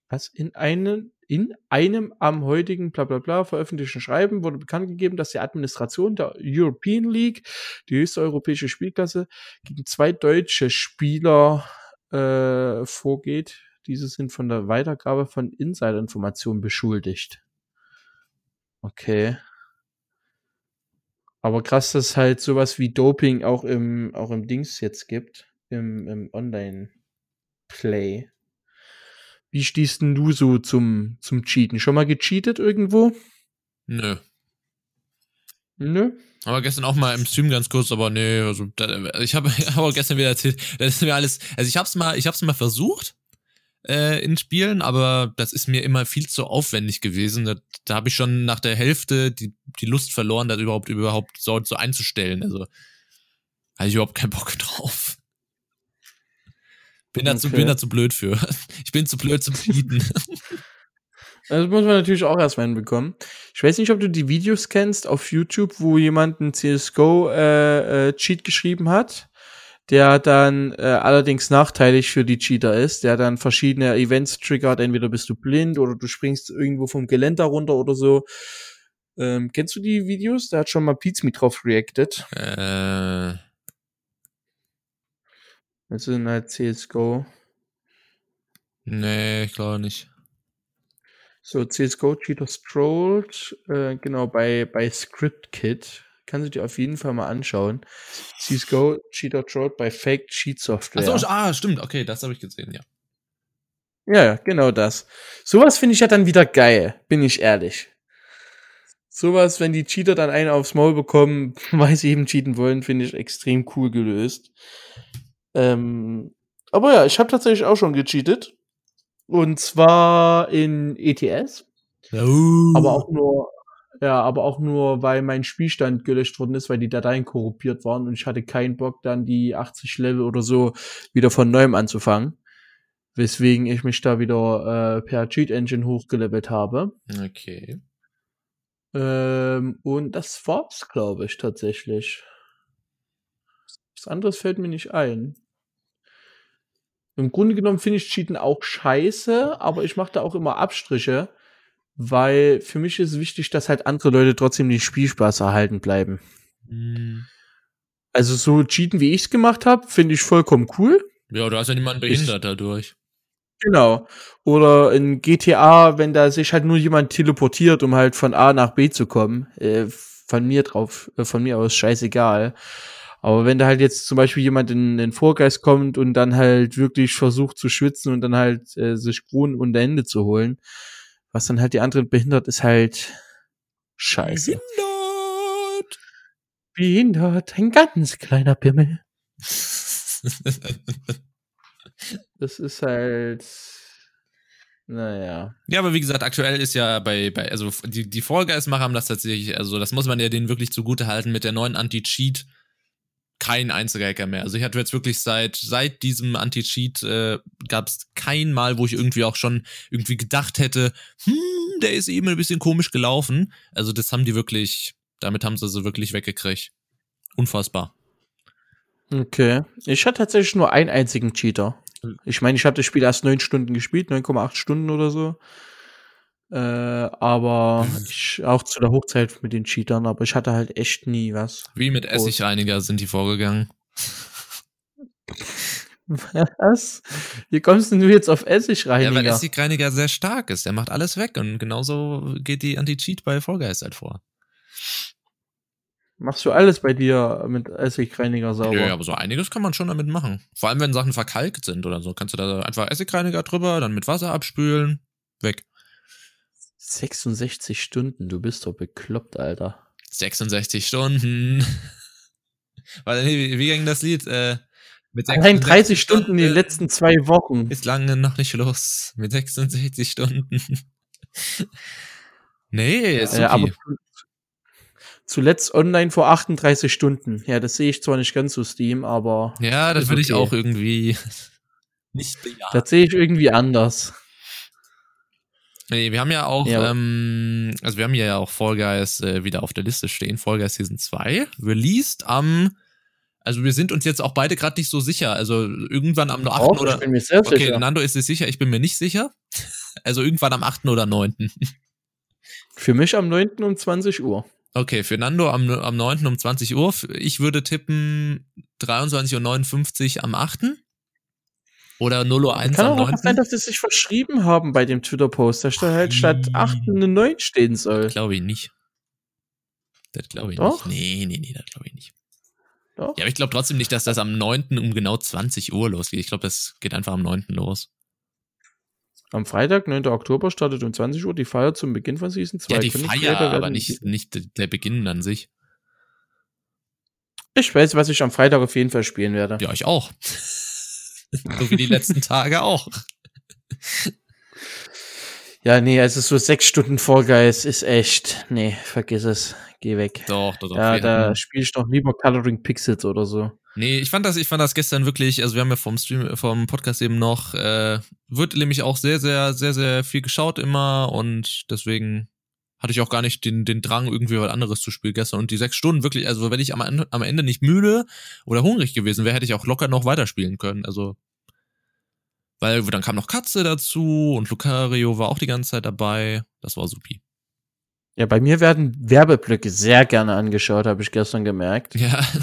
was, in einem, in einem am heutigen bla bla bla veröffentlichten Schreiben wurde bekannt gegeben, dass die Administration der European League, die höchste europäische Spielklasse, gegen zwei deutsche Spieler äh, vorgeht. Diese sind von der Weitergabe von Insider-Informationen beschuldigt. Okay. Aber krass, dass es halt sowas wie Doping auch im, auch im Dings jetzt gibt. Im, im Online-Play. Wie stehst denn du so zum, zum Cheaten? Schon mal gecheatet irgendwo? Nö. Nö. Aber gestern auch mal im Stream ganz kurz, aber nee, also da, ich habe (laughs) aber gestern wieder erzählt, das ist mir alles, also ich hab's mal, ich hab's mal versucht äh, in Spielen, aber das ist mir immer viel zu aufwendig gewesen. Da, da habe ich schon nach der Hälfte die, die Lust verloren, das überhaupt überhaupt so, so einzustellen. Also hatte ich überhaupt keinen Bock (laughs) drauf. Bin da, zu, Okay. bin da zu blöd für. (laughs) Ich bin zu blöd zum Cheaten. (laughs) Das muss man natürlich auch erstmal hinbekommen. Ich weiß nicht, ob du die Videos kennst auf YouTube, wo jemand einen CSGO äh, äh, geschrieben hat, der dann äh, allerdings nachteilig für die Cheater ist, der dann verschiedene Events triggert, entweder bist du blind oder du springst irgendwo vom Geländer runter oder so. Ähm, kennst du die Videos? Da hat schon mal Pizmi drauf reacted. äh, Das sind halt CSGO. nee, ich glaube nicht. So, CSGO Cheater Strolled, äh, genau, bei, bei ScriptKit. Kannst du dir auf jeden Fall mal anschauen. CSGO Cheater Trolled bei Fake Cheat Software. Achso, ah, stimmt, okay, das habe ich gesehen, ja, ja, genau das. Sowas finde ich ja dann wieder geil, bin ich ehrlich. Sowas, wenn die Cheater dann einen aufs Maul bekommen, (laughs) weil sie eben cheaten wollen, finde ich extrem cool gelöst. Ähm, aber ja, ich habe tatsächlich auch schon gecheatet. Und zwar in ETS. Aber auch nur, ja, aber auch nur, weil mein Spielstand gelöscht worden ist, weil die Dateien korruptiert waren und ich hatte keinen Bock, dann die 80 Level oder so wieder von neuem anzufangen. Weswegen ich mich da wieder äh, per Cheat Engine hochgelevelt habe. Okay. Ähm, und das war's, glaube ich, tatsächlich. Was anderes fällt mir nicht ein. Im Grunde genommen finde ich Cheaten auch scheiße, aber ich mache da auch immer Abstriche, weil für mich ist es wichtig, dass halt andere Leute trotzdem den Spielspaß erhalten bleiben. Hm. Also so Cheaten, wie ich's gemacht habe, finde ich vollkommen cool. Ja, du hast ja niemanden behindert dadurch. Genau. Oder in GTA, wenn da sich halt nur jemand teleportiert, um halt von A nach B zu kommen, äh, von mir drauf, äh, von mir aus scheißegal. Aber wenn da halt jetzt zum Beispiel jemand in den Vorgeist kommt und dann halt wirklich versucht zu schwitzen und dann halt äh, sich Kronen unter Hände zu holen, was dann halt die anderen behindert, ist halt scheiße. Behindert! Behindert, ein ganz kleiner Pimmel. (laughs) Das ist halt, naja. Ja, aber wie gesagt, aktuell ist ja bei, bei also die, die Fall Guys-Macher haben das tatsächlich, also das muss man ja denen wirklich zugute halten, mit der neuen Anti-Cheat kein einziger Hacker mehr. Also ich hatte jetzt wirklich seit, seit diesem Anti-Cheat äh, gab es kein Mal, wo ich irgendwie auch schon irgendwie gedacht hätte, hm, der ist eben ein bisschen komisch gelaufen. Also das haben die wirklich, damit haben sie sie wirklich weggekriegt. Unfassbar. Okay. Ich hatte tatsächlich nur einen einzigen Cheater. Ich meine, ich habe das Spiel erst neun Stunden gespielt, 9,8 Stunden oder so. Äh, aber ich, auch zu der Hochzeit mit den Cheatern, aber ich hatte halt echt nie was. Wie mit Essigreiniger sind die vorgegangen. Was? Wie kommst denn du jetzt auf Essigreiniger? Ja, weil Essigreiniger sehr stark ist. Der macht alles weg und genauso geht die Anti-Cheat bei Guys halt vor. Machst du alles bei dir mit Essigreiniger sauber? Ja, aber so einiges kann man schon damit machen. Vor allem, wenn Sachen verkalkt sind oder so. Kannst du da einfach Essigreiniger drüber, dann mit Wasser abspülen, weg. 66 Stunden, du bist doch bekloppt, Alter. 66 Stunden. (laughs) Weil, nee, wie, wie ging das Lied? Äh, mit Allein 30 Stunden in den letzten zwei Wochen. Ist lange noch nicht los. Mit 66 Stunden. (laughs) nee, ist okay. Ja, aber zuletzt online vor 38 Stunden. Ja, das sehe ich zwar nicht ganz so Steam, aber. Ja, das würde okay. ich auch irgendwie (laughs) nicht bejahen. Das sehe ich irgendwie anders. Nee, wir haben ja auch, ja. Ähm, also wir haben ja auch Fall Guys äh, wieder auf der Liste stehen. Fall Guys Season 2. Released am, also wir sind uns jetzt auch beide gerade nicht so sicher. Also irgendwann am 8. Oh, oder. Ich bin mir sehr okay, sicher. Nando ist sich sicher, ich bin mir nicht sicher. (laughs) Also irgendwann am 8. oder 9. Für mich am 9. um 20 Uhr. Okay, für Nando am, am 9. um 20 Uhr. Ich würde tippen 23.59 Uhr am 8. Oder 0 Uhr 1 Kann auch 9. sein, dass sie sich verschrieben haben bei dem Twitter-Post. Da steht halt statt 8 eine 9 stehen soll. Glaube ich nicht. Das glaube ich Doch? nicht. Nee, nee, nee, das glaube ich nicht. Doch? Ja, aber ich glaube trotzdem nicht, dass das am 9. um genau 20 Uhr losgeht. Ich glaube, das geht einfach am 9. los. Am Freitag, 9. Oktober, startet um 20 Uhr die Feier zum Beginn von Season 2. Ja, die Feier, aber nicht, nicht der Beginn an sich. Ich weiß, was ich am Freitag auf jeden Fall spielen werde. Ja, ich auch. So wie die letzten Tage auch. Ja, nee, also so sechs Stunden Vorgeist ist echt, nee, vergiss es, geh weg. Doch, doch, doch. Ja, da spiele ich doch lieber Coloring Pixels oder so. Nee, ich fand das, ich fand das gestern wirklich, also wir haben ja vom Stream, vom Podcast eben noch, äh, wird nämlich auch sehr, sehr, sehr, sehr viel geschaut immer und deswegen hatte ich auch gar nicht den, den Drang, irgendwie was anderes zu spielen gestern. Und die sechs Stunden wirklich, also wenn ich am, am Ende nicht müde oder hungrig gewesen wäre, hätte ich auch locker noch weiterspielen können. Also, weil dann kam noch Katze dazu und Lucario war auch die ganze Zeit dabei. Das war supi. Ja, bei mir werden Werbeblöcke sehr gerne angeschaut, habe ich gestern gemerkt. Ja. (laughs)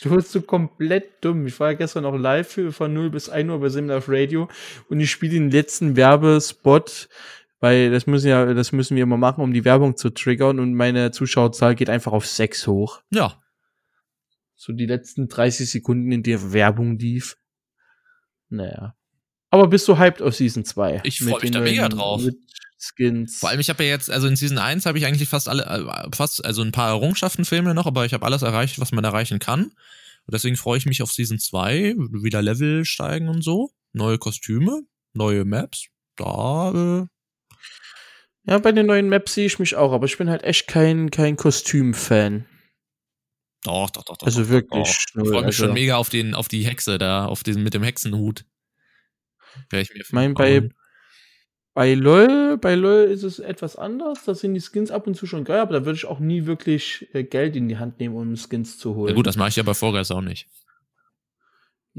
Du bist so komplett dumm. Ich war ja gestern noch live von 0 bis 1 Uhr bei Simlife Radio und ich spiele den letzten Werbespot weil das müssen ja, das müssen wir immer machen, um die Werbung zu triggern und meine Zuschauerzahl geht einfach auf sechs hoch. Ja. So die letzten 30 Sekunden, in der Werbung lief. Naja. Aber bist du hyped auf Season 2? Ich freue mich da mega drauf. Skins. Vor allem, ich habe ja jetzt, also in Season 1 habe ich eigentlich fast alle, äh, fast, also ein paar Errungenschaften fehlen mir noch, aber ich habe alles erreicht, was man erreichen kann. Und deswegen freue ich mich auf Season 2, wieder Level steigen und so. Neue Kostüme, neue Maps. Da äh, ja, bei den neuen Maps sehe ich mich auch, aber ich bin halt echt kein, kein Kostüm-Fan. Doch, doch, doch, doch. Also wirklich. Ich freue mich also. schon mega auf, den, auf die Hexe da, auf diesen mit dem Hexenhut. Werde ich meine, bei, bei LOL, bei LOL ist es etwas anders. Da sind die Skins ab und zu schon geil, aber da würde ich auch nie wirklich äh, Geld in die Hand nehmen, um Skins zu holen. Ja gut, das mache ich ja bei Vorgeist auch nicht.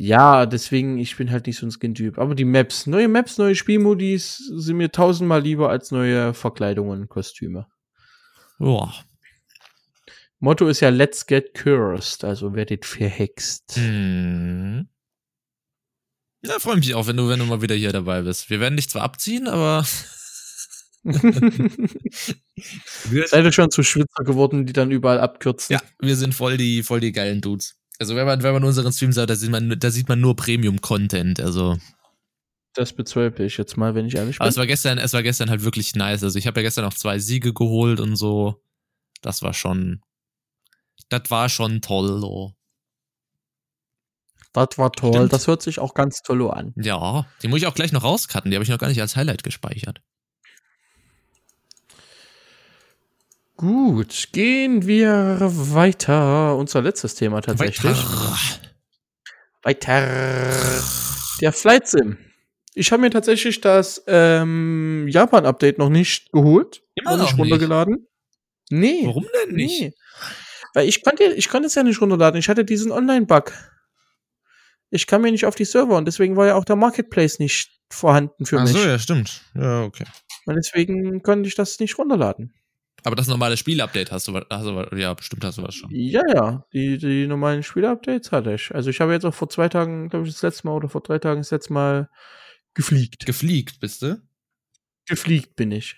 Ja, deswegen, ich bin halt nicht so ein Skin-Typ. Aber die Maps, neue Maps, neue Spielmodis sind mir tausendmal lieber als neue Verkleidungen und Kostüme. Boah. Motto ist ja Let's get cursed, also werdet verhext. Hm. Ja, freue mich auch, wenn du, wenn du mal wieder hier dabei bist. Wir werden dich zwar abziehen, aber. (laughs) Seid ihr schon zu Schwitzer geworden, die dann überall abkürzen? Ja, wir sind voll die, voll die geilen Dudes. Also wenn man, wenn man unseren Stream sah, da sieht man, da sieht man nur Premium-Content, also. Das bezweifle ich jetzt mal, wenn ich ehrlich bin. Aber es war gestern, es war gestern halt wirklich nice. Also ich habe ja gestern noch zwei Siege geholt und so. Das war schon, das war schon toll. Oh. Das war toll. Stimmt. Das hört sich auch ganz toll an. Ja, die muss ich auch gleich noch rauscutten. Die habe ich noch gar nicht als Highlight gespeichert. Gut, gehen wir weiter. Unser letztes Thema tatsächlich. Weiter. weiter. Der Flight Sim. Ich habe mir tatsächlich das ähm, Japan-Update noch nicht geholt. Immer noch nicht runtergeladen. Nee. Warum denn nicht? Nee. Weil ich konnte, ich konnte es ja nicht runterladen. Ich hatte diesen Online-Bug. Ich kam mir nicht auf die Server und deswegen war ja auch der Marketplace nicht vorhanden für Ach mich. Ach so, ja, stimmt. Ja, okay. Und deswegen konnte ich das nicht runterladen. Aber das normale Spielupdate hast du, hast du, ja, bestimmt hast du was schon. Ja, ja, die, die normalen Spielupdates hatte ich. Also ich habe jetzt auch vor zwei Tagen, glaube ich, das letzte Mal oder vor drei Tagen das letzte Mal gefliegt. Gefliegt bist du? Gefliegt bin ich.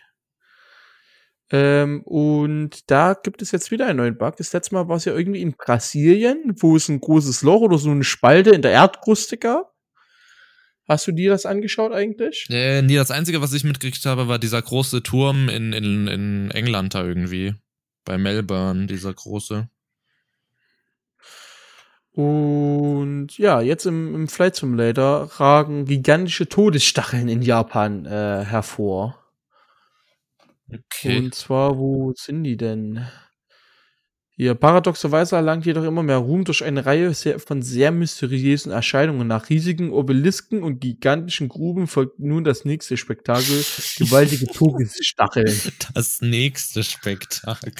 Ähm, und da gibt es jetzt wieder einen neuen Bug. Das letzte Mal war es ja irgendwie in Brasilien, wo es ein großes Loch oder so eine Spalte in der Erdkruste gab. Hast du dir das angeschaut eigentlich? Äh, nee, das Einzige, was ich mitgekriegt habe, war dieser große Turm in, in, in England da irgendwie. Bei Melbourne, dieser große. Und ja, jetzt im, im Flight Simulator ragen gigantische Todesstacheln in Japan äh, hervor. Okay. Und zwar, wo sind die denn? Hier, paradoxerweise erlangt jedoch immer mehr Ruhm durch eine Reihe von sehr mysteriösen Erscheinungen. Nach riesigen Obelisken und gigantischen Gruben folgt nun das nächste Spektakel, (laughs) gewaltige Todesstacheln. Das nächste Spektakel.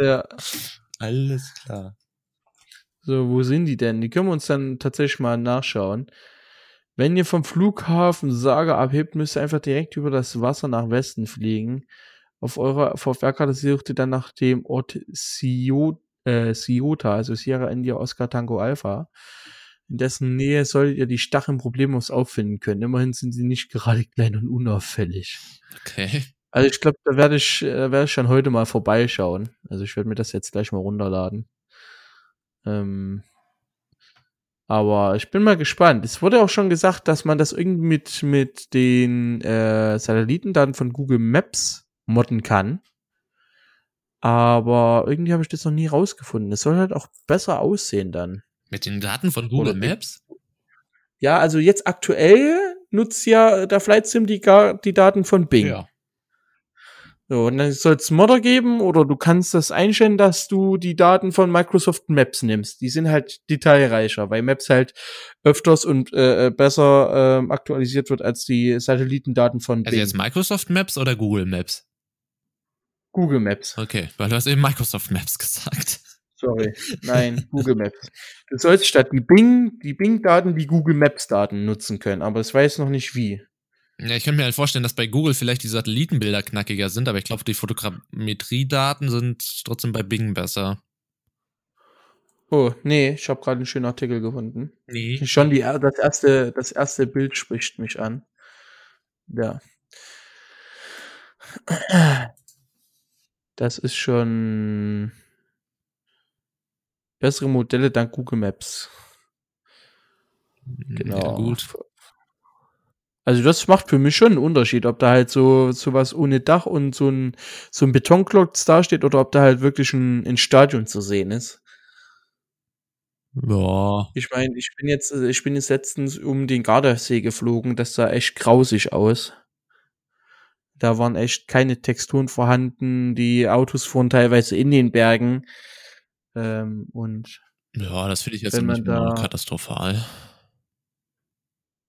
Ja, Alles klar. so, wo sind die denn? Die können wir uns dann tatsächlich mal nachschauen. Wenn ihr vom Flughafen Saga abhebt, müsst ihr einfach direkt über das Wasser nach Westen fliegen. Auf eurer VFR-Karte sucht ihr dann nach dem Ort äh, Siota, also Sierra India Oscar Tango Alpha. In dessen Nähe solltet ihr die Stacheln problemlos auffinden können. Immerhin sind sie nicht gerade klein und unauffällig. Okay. Also ich glaube, da werde ich, äh, werde ich schon heute mal vorbeischauen. Also ich werde mir das jetzt gleich mal runterladen. Ähm, aber ich bin mal gespannt. Es wurde auch schon gesagt, dass man das irgendwie mit, mit den äh, Satellitendaten von Google Maps modden kann. Aber irgendwie habe ich das noch nie rausgefunden. Es soll halt auch besser aussehen dann. Mit den Daten von Google Oder Maps? Ja, also jetzt aktuell nutzt ja der Flight Sim die, die Daten von Bing. So, und dann soll es Modder geben oder du kannst das einstellen, dass du die Daten von Microsoft Maps nimmst. Die sind halt detailreicher, weil Maps halt öfters und äh, äh, besser ähm, aktualisiert wird als die Satellitendaten von Also Bing. jetzt Microsoft Maps oder Google Maps? Google Maps. Okay, weil du hast eben Microsoft Maps gesagt. Sorry. (laughs) Nein, Google Maps. Du sollst statt die Bing, die Bing-Daten die Google Maps-Daten nutzen können, aber es weiß noch nicht wie. Ja, ich könnte mir halt vorstellen, dass bei Google vielleicht die Satellitenbilder knackiger sind, aber ich glaube, die Fotogrammetriedaten sind trotzdem bei Bing besser. Oh, nee, ich habe gerade einen schönen Artikel gefunden. Nee. Schon die, das erste, das erste Bild spricht mich an. Ja. Das ist schon bessere Modelle dank Google Maps. Genau. Ja, gut. Also das macht für mich schon einen Unterschied, ob da halt so sowas ohne Dach und so ein so ein Betonklotz dasteht oder ob da halt wirklich ein, ein Stadion zu sehen ist. Ja. Ich meine, ich bin jetzt, ich bin jetzt letztens um den Gardasee geflogen, das sah echt grausig aus. Da waren echt keine Texturen vorhanden, die Autos fuhren teilweise in den Bergen. Ähm, und Ja, das finde ich jetzt nicht da- katastrophal.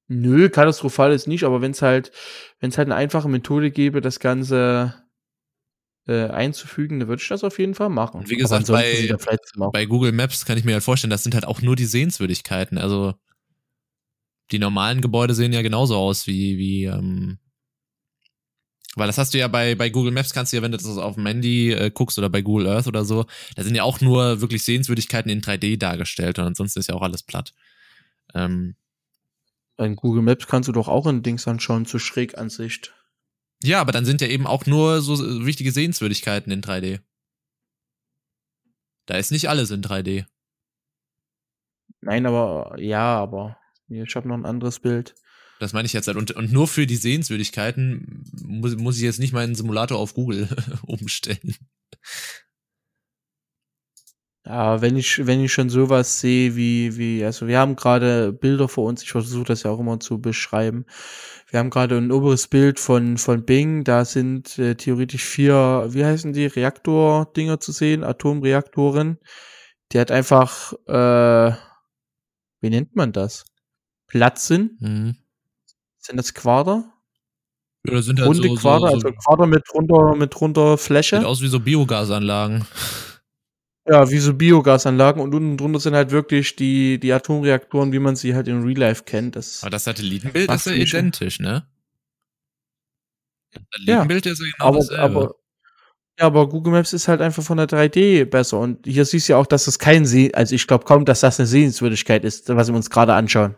nö, katastrophal ist nicht, aber wenn es halt, wenn es halt eine einfache Methode gäbe, das Ganze äh, einzufügen, dann würde ich das auf jeden Fall machen. Und wie gesagt, bei- Bei Google Maps kann ich mir halt vorstellen, das sind halt auch nur die Sehenswürdigkeiten. Also die normalen Gebäude sehen ja genauso aus wie, wie, ähm, weil das hast du ja bei, bei Google Maps kannst du ja, wenn du das auf dem Handy äh, guckst oder bei Google Earth oder so, da sind ja auch nur wirklich Sehenswürdigkeiten in 3D dargestellt und ansonsten ist ja auch alles platt. Ähm, in Google Maps kannst du doch auch in Dings anschauen zur Schrägansicht. ja, aber dann sind ja eben auch nur so wichtige Sehenswürdigkeiten in 3D. Da ist nicht alles in 3D. Nein, aber ja, aber ich habe noch ein anderes Bild. Das meine ich jetzt halt. Und, und nur für die Sehenswürdigkeiten muss, muss ich jetzt nicht meinen Simulator auf Google (laughs) umstellen. Ja, wenn ich, wenn ich schon sowas sehe wie, wie, also wir haben gerade Bilder vor uns, ich versuche das ja auch immer zu beschreiben. Wir haben gerade ein oberes Bild von, von Bing, da sind äh, theoretisch vier, wie heißen die, Reaktor-Dinger zu sehen, Atomreaktoren. Die hat einfach, äh, wie nennt man das? Platz sind? Mhm. Sind das Quader? Ja, das sind halt Runde so, Quader, so, so, also Quader mit runter, mit runter sieht Fläche. aus wie so Biogasanlagen. Ja, wie so Biogasanlagen und unten drunter sind halt wirklich die, die Atomreaktoren, wie man sie halt in Real Life kennt. Das, Aber das Satellitenbild ist ja identisch, ne? Das Satellitenbild ist ja genau aber, dasselbe. aber, ja, aber Google Maps ist halt einfach von der 3D besser. Und hier siehst du ja auch, dass das kein See, also ich glaube kaum, dass das eine Sehenswürdigkeit ist, was wir uns gerade anschauen.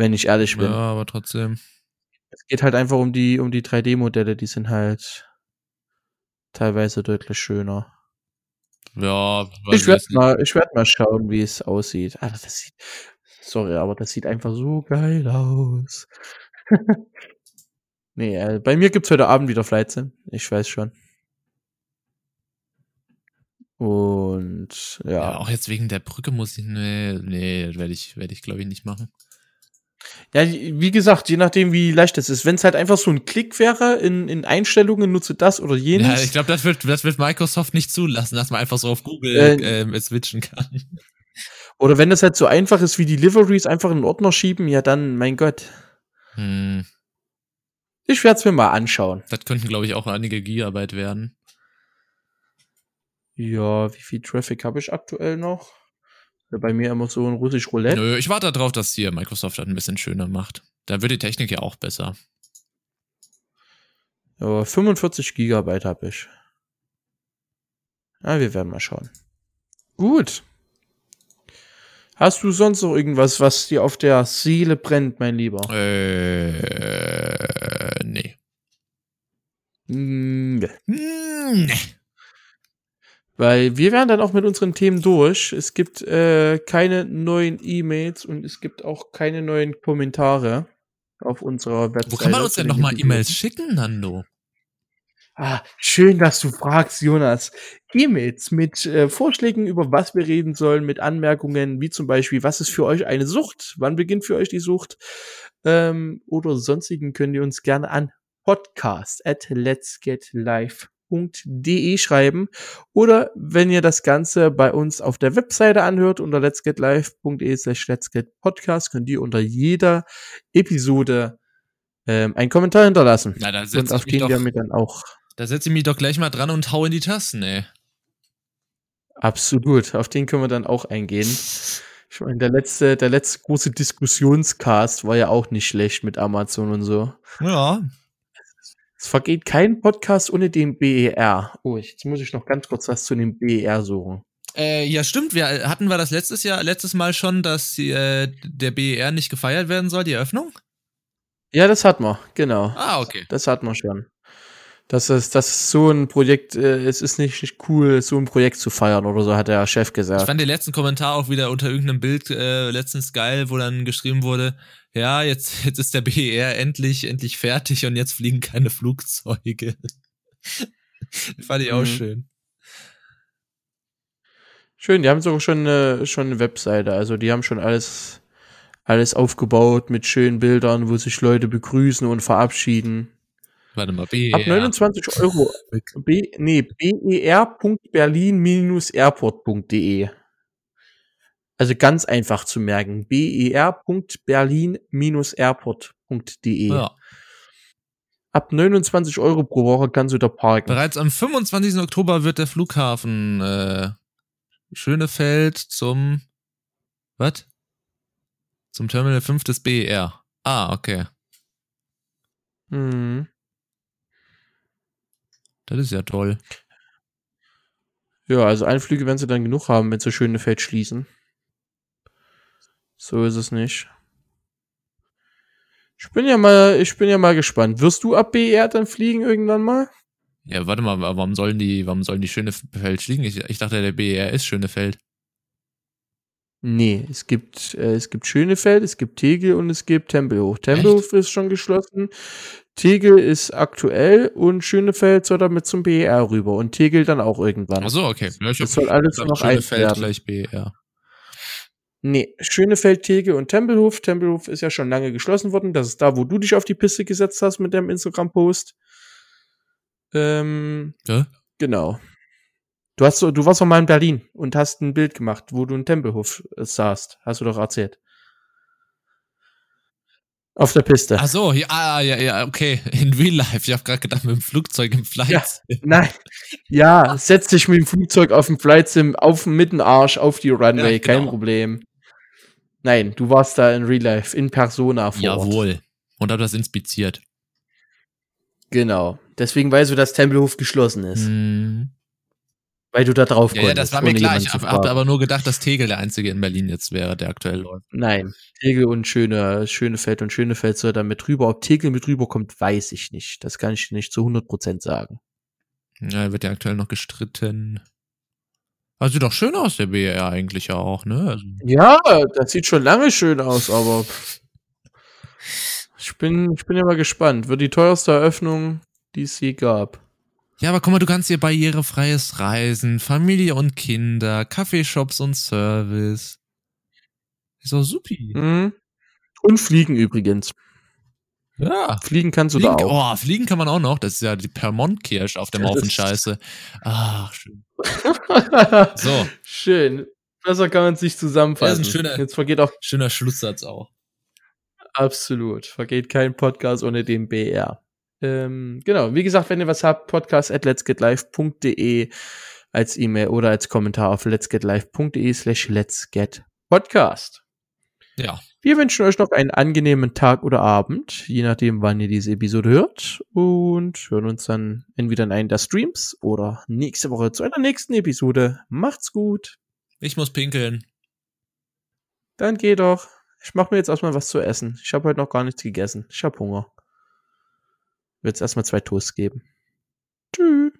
Wenn ich ehrlich bin. ja, aber trotzdem. Es geht halt einfach um die, um die 3D-Modelle, die sind halt teilweise deutlich schöner. Ja, Ich werde mal, ich werd mal schauen, wie es aussieht. Alter, das sieht, sorry, aber das sieht einfach so geil aus. (laughs) nee, äh, bei mir gibt's heute Abend wieder Flight Sim. Ich weiß schon. Und Und ja. Ja, auch jetzt wegen der Brücke muss ich, nee, nee, werde ich, werde ich glaube ich nicht machen. Ja, wie gesagt, je nachdem, wie leicht es ist. Wenn es halt einfach so ein Klick wäre in, in Einstellungen, nutze das oder jenes. Ja, ich glaube, das wird, das wird Microsoft nicht zulassen, dass man einfach so auf Google äh, äh, switchen kann. Oder wenn das halt so einfach ist wie die Liveries, einfach in den Ordner schieben, ja dann, mein Gott. Hm. Ich werde es mir mal anschauen. Das könnten, glaube ich, auch einige Gigabyte werden. Ja, wie viel Traffic habe ich aktuell noch? Bei mir immer so ein russisch Roulette. Nö, ich warte darauf, dass hier Microsoft das ein bisschen schöner macht. Da wird die Technik ja auch besser. Ja, 45 Gigabyte habe ich. Ja, wir werden mal schauen. Gut. Hast du sonst noch irgendwas, was dir auf der Seele brennt, mein Lieber? Äh, nee. Nee. nee. Weil wir werden dann auch mit unseren Themen durch. Es gibt äh, keine neuen E-Mails und es gibt auch keine neuen Kommentare auf unserer Website. Wo kann man uns denn nochmal E-Mails schicken, Nando? Ah, schön, dass du fragst, Jonas. E-Mails mit äh, Vorschlägen, über was wir reden sollen, mit Anmerkungen, wie zum Beispiel, was ist für euch eine Sucht? Wann beginnt für euch die Sucht? Ähm, oder sonstigen könnt ihr uns gerne an podcast at letsgetlive.de schreiben. Oder wenn ihr das Ganze bei uns auf der Webseite anhört, unter letsgetlive.de slash letsgetpodcast, könnt ihr unter jeder Episode ähm, einen Kommentar hinterlassen. Na, da Und auf den wir mit dann auch da setze ich mich doch gleich mal dran und hau in die Tasten, ey. Absolut, auf den können wir dann auch eingehen. Ich meine, der letzte, der letzte große Diskussionscast war ja auch nicht schlecht mit Amazon und so. Ja. Es vergeht kein Podcast ohne den BER. Oh, jetzt muss ich noch ganz kurz was zu dem BER suchen. Äh, ja, stimmt. Wir hatten wir das letztes Jahr, letztes Mal schon, dass äh, der BER nicht gefeiert werden soll, die Eröffnung? Ja, das hat man, genau. Ah, okay. Das hat man schon. Das ist, das ist so ein Projekt, äh, es ist nicht, nicht cool, so ein Projekt zu feiern oder so, hat der Chef gesagt. Ich fand den letzten Kommentar auch wieder unter irgendeinem Bild äh, letztens geil, wo dann geschrieben wurde, ja, jetzt, jetzt ist der BER endlich, endlich fertig und jetzt fliegen keine Flugzeuge. (laughs) fand ich auch mhm. schön. Schön, die haben sogar schon eine, schon eine Webseite, also die haben schon alles, alles aufgebaut mit schönen Bildern, wo sich Leute begrüßen und verabschieden. Warte mal, BER. Ab 29 Euro. B, nee, ber.berlin-airport.de. Also ganz einfach zu merken. ber.berlin-airport.de. Ja. Ab 29 Euro pro Woche kannst du da parken. Bereits am 25. Oktober wird der Flughafen äh, Schönefeld zum was? Zum Terminal 5 des BER. Ah, okay. Mhm. Das ist ja toll. Ja, also Einflüge werden sie dann genug haben, wenn sie Schönefeld schließen. So ist es nicht. Ich bin ja mal, ich bin ja mal gespannt. Wirst du ab BR dann fliegen irgendwann mal? Ja, warte mal, warum sollen die, warum sollen die Schönefeld fliegen? Ich, ich dachte, der BR ist Schönefeld. Nee, es gibt, äh, es gibt Schönefeld, es gibt Tegel und es gibt Tempelhof. Tempelhof ist schon geschlossen. Tegel ist aktuell und Schönefeld soll damit zum BER rüber und Tegel dann auch irgendwann. Ach so, okay. Ja, das soll alles noch Schönefeld werden. gleich BER. Nee, Schönefeld, Tegel und Tempelhof. Tempelhof ist ja schon lange geschlossen worden. Das ist da, wo du dich auf die Piste gesetzt hast mit deinem Instagram-Post. Ähm, ja? Genau. Du hast, du warst doch mal in Berlin und hast ein Bild gemacht, wo du in Tempelhof äh, saßt. Hast du doch erzählt. Auf der Piste. Ach so, ja, ah, ja, ja, okay. In Real Life. Ich habe gerade gedacht, mit dem Flugzeug im Flight. Ja, nein. Ja, setz dich mit dem Flugzeug auf dem Flight Sim auf dem Mittenarsch auf die Runway, ja, genau. kein Problem. Nein, du warst da in Real Life, in Persona vor Jawohl. Ort. Und hab das inspiziert. Genau. Deswegen weißt du, dass Tempelhof geschlossen ist. Mhm. Weil du da drauf ja, konntest. Ja, das war mir klar. Ich habe hab aber nur gedacht, dass Tegel der einzige in Berlin jetzt wäre, der aktuell läuft. Nein, Tegel und Schöne, Schönefeld und Schönefeld soll da mit rüber. Ob Tegel mit rüberkommt, weiß ich nicht. Das kann ich nicht zu 100% sagen. Ja, wird ja aktuell noch gestritten. Also sieht doch schön aus, der BR eigentlich ja auch, ne? Also ja, das sieht schon lange schön aus, aber ich bin, ich bin ja mal gespannt. Wird die teuerste Eröffnung, die es je gab. Ja, aber guck mal, du kannst hier barrierefreies Reisen, Familie und Kinder, Kaffeeshops und Service. Ist doch supi. Mhm. Und Fliegen übrigens. Ja. Fliegen kannst du Fliegen, da auch. oh, fliegen kann man auch noch. Das ist ja die Permont-Kirsch auf dem Haufen das- Scheiße. Ach, schön. (laughs) So, Schön. Besser kann man es nicht zusammenfassen. Ja, ist ein schöner- Jetzt vergeht auch schöner Schlusssatz auch. absolut. Vergeht kein Podcast ohne den BR. Ähm, genau. Wie gesagt, wenn ihr was habt, podcast at letsgetlive.de als E-Mail oder als Kommentar auf letsgetlive.de slash letsgetpodcast. Ja. Wir wünschen euch noch einen angenehmen Tag oder Abend, je nachdem, wann ihr diese Episode hört. Und hören uns dann entweder in einen der Streams oder nächste Woche zu einer nächsten Episode. Macht's gut. Ich muss pinkeln. Dann geh doch. Ich mach mir jetzt erstmal was zu essen. Ich habe heute noch gar nichts gegessen. Ich hab Hunger. Wird es erstmal zwei Toasts geben. Tschüss.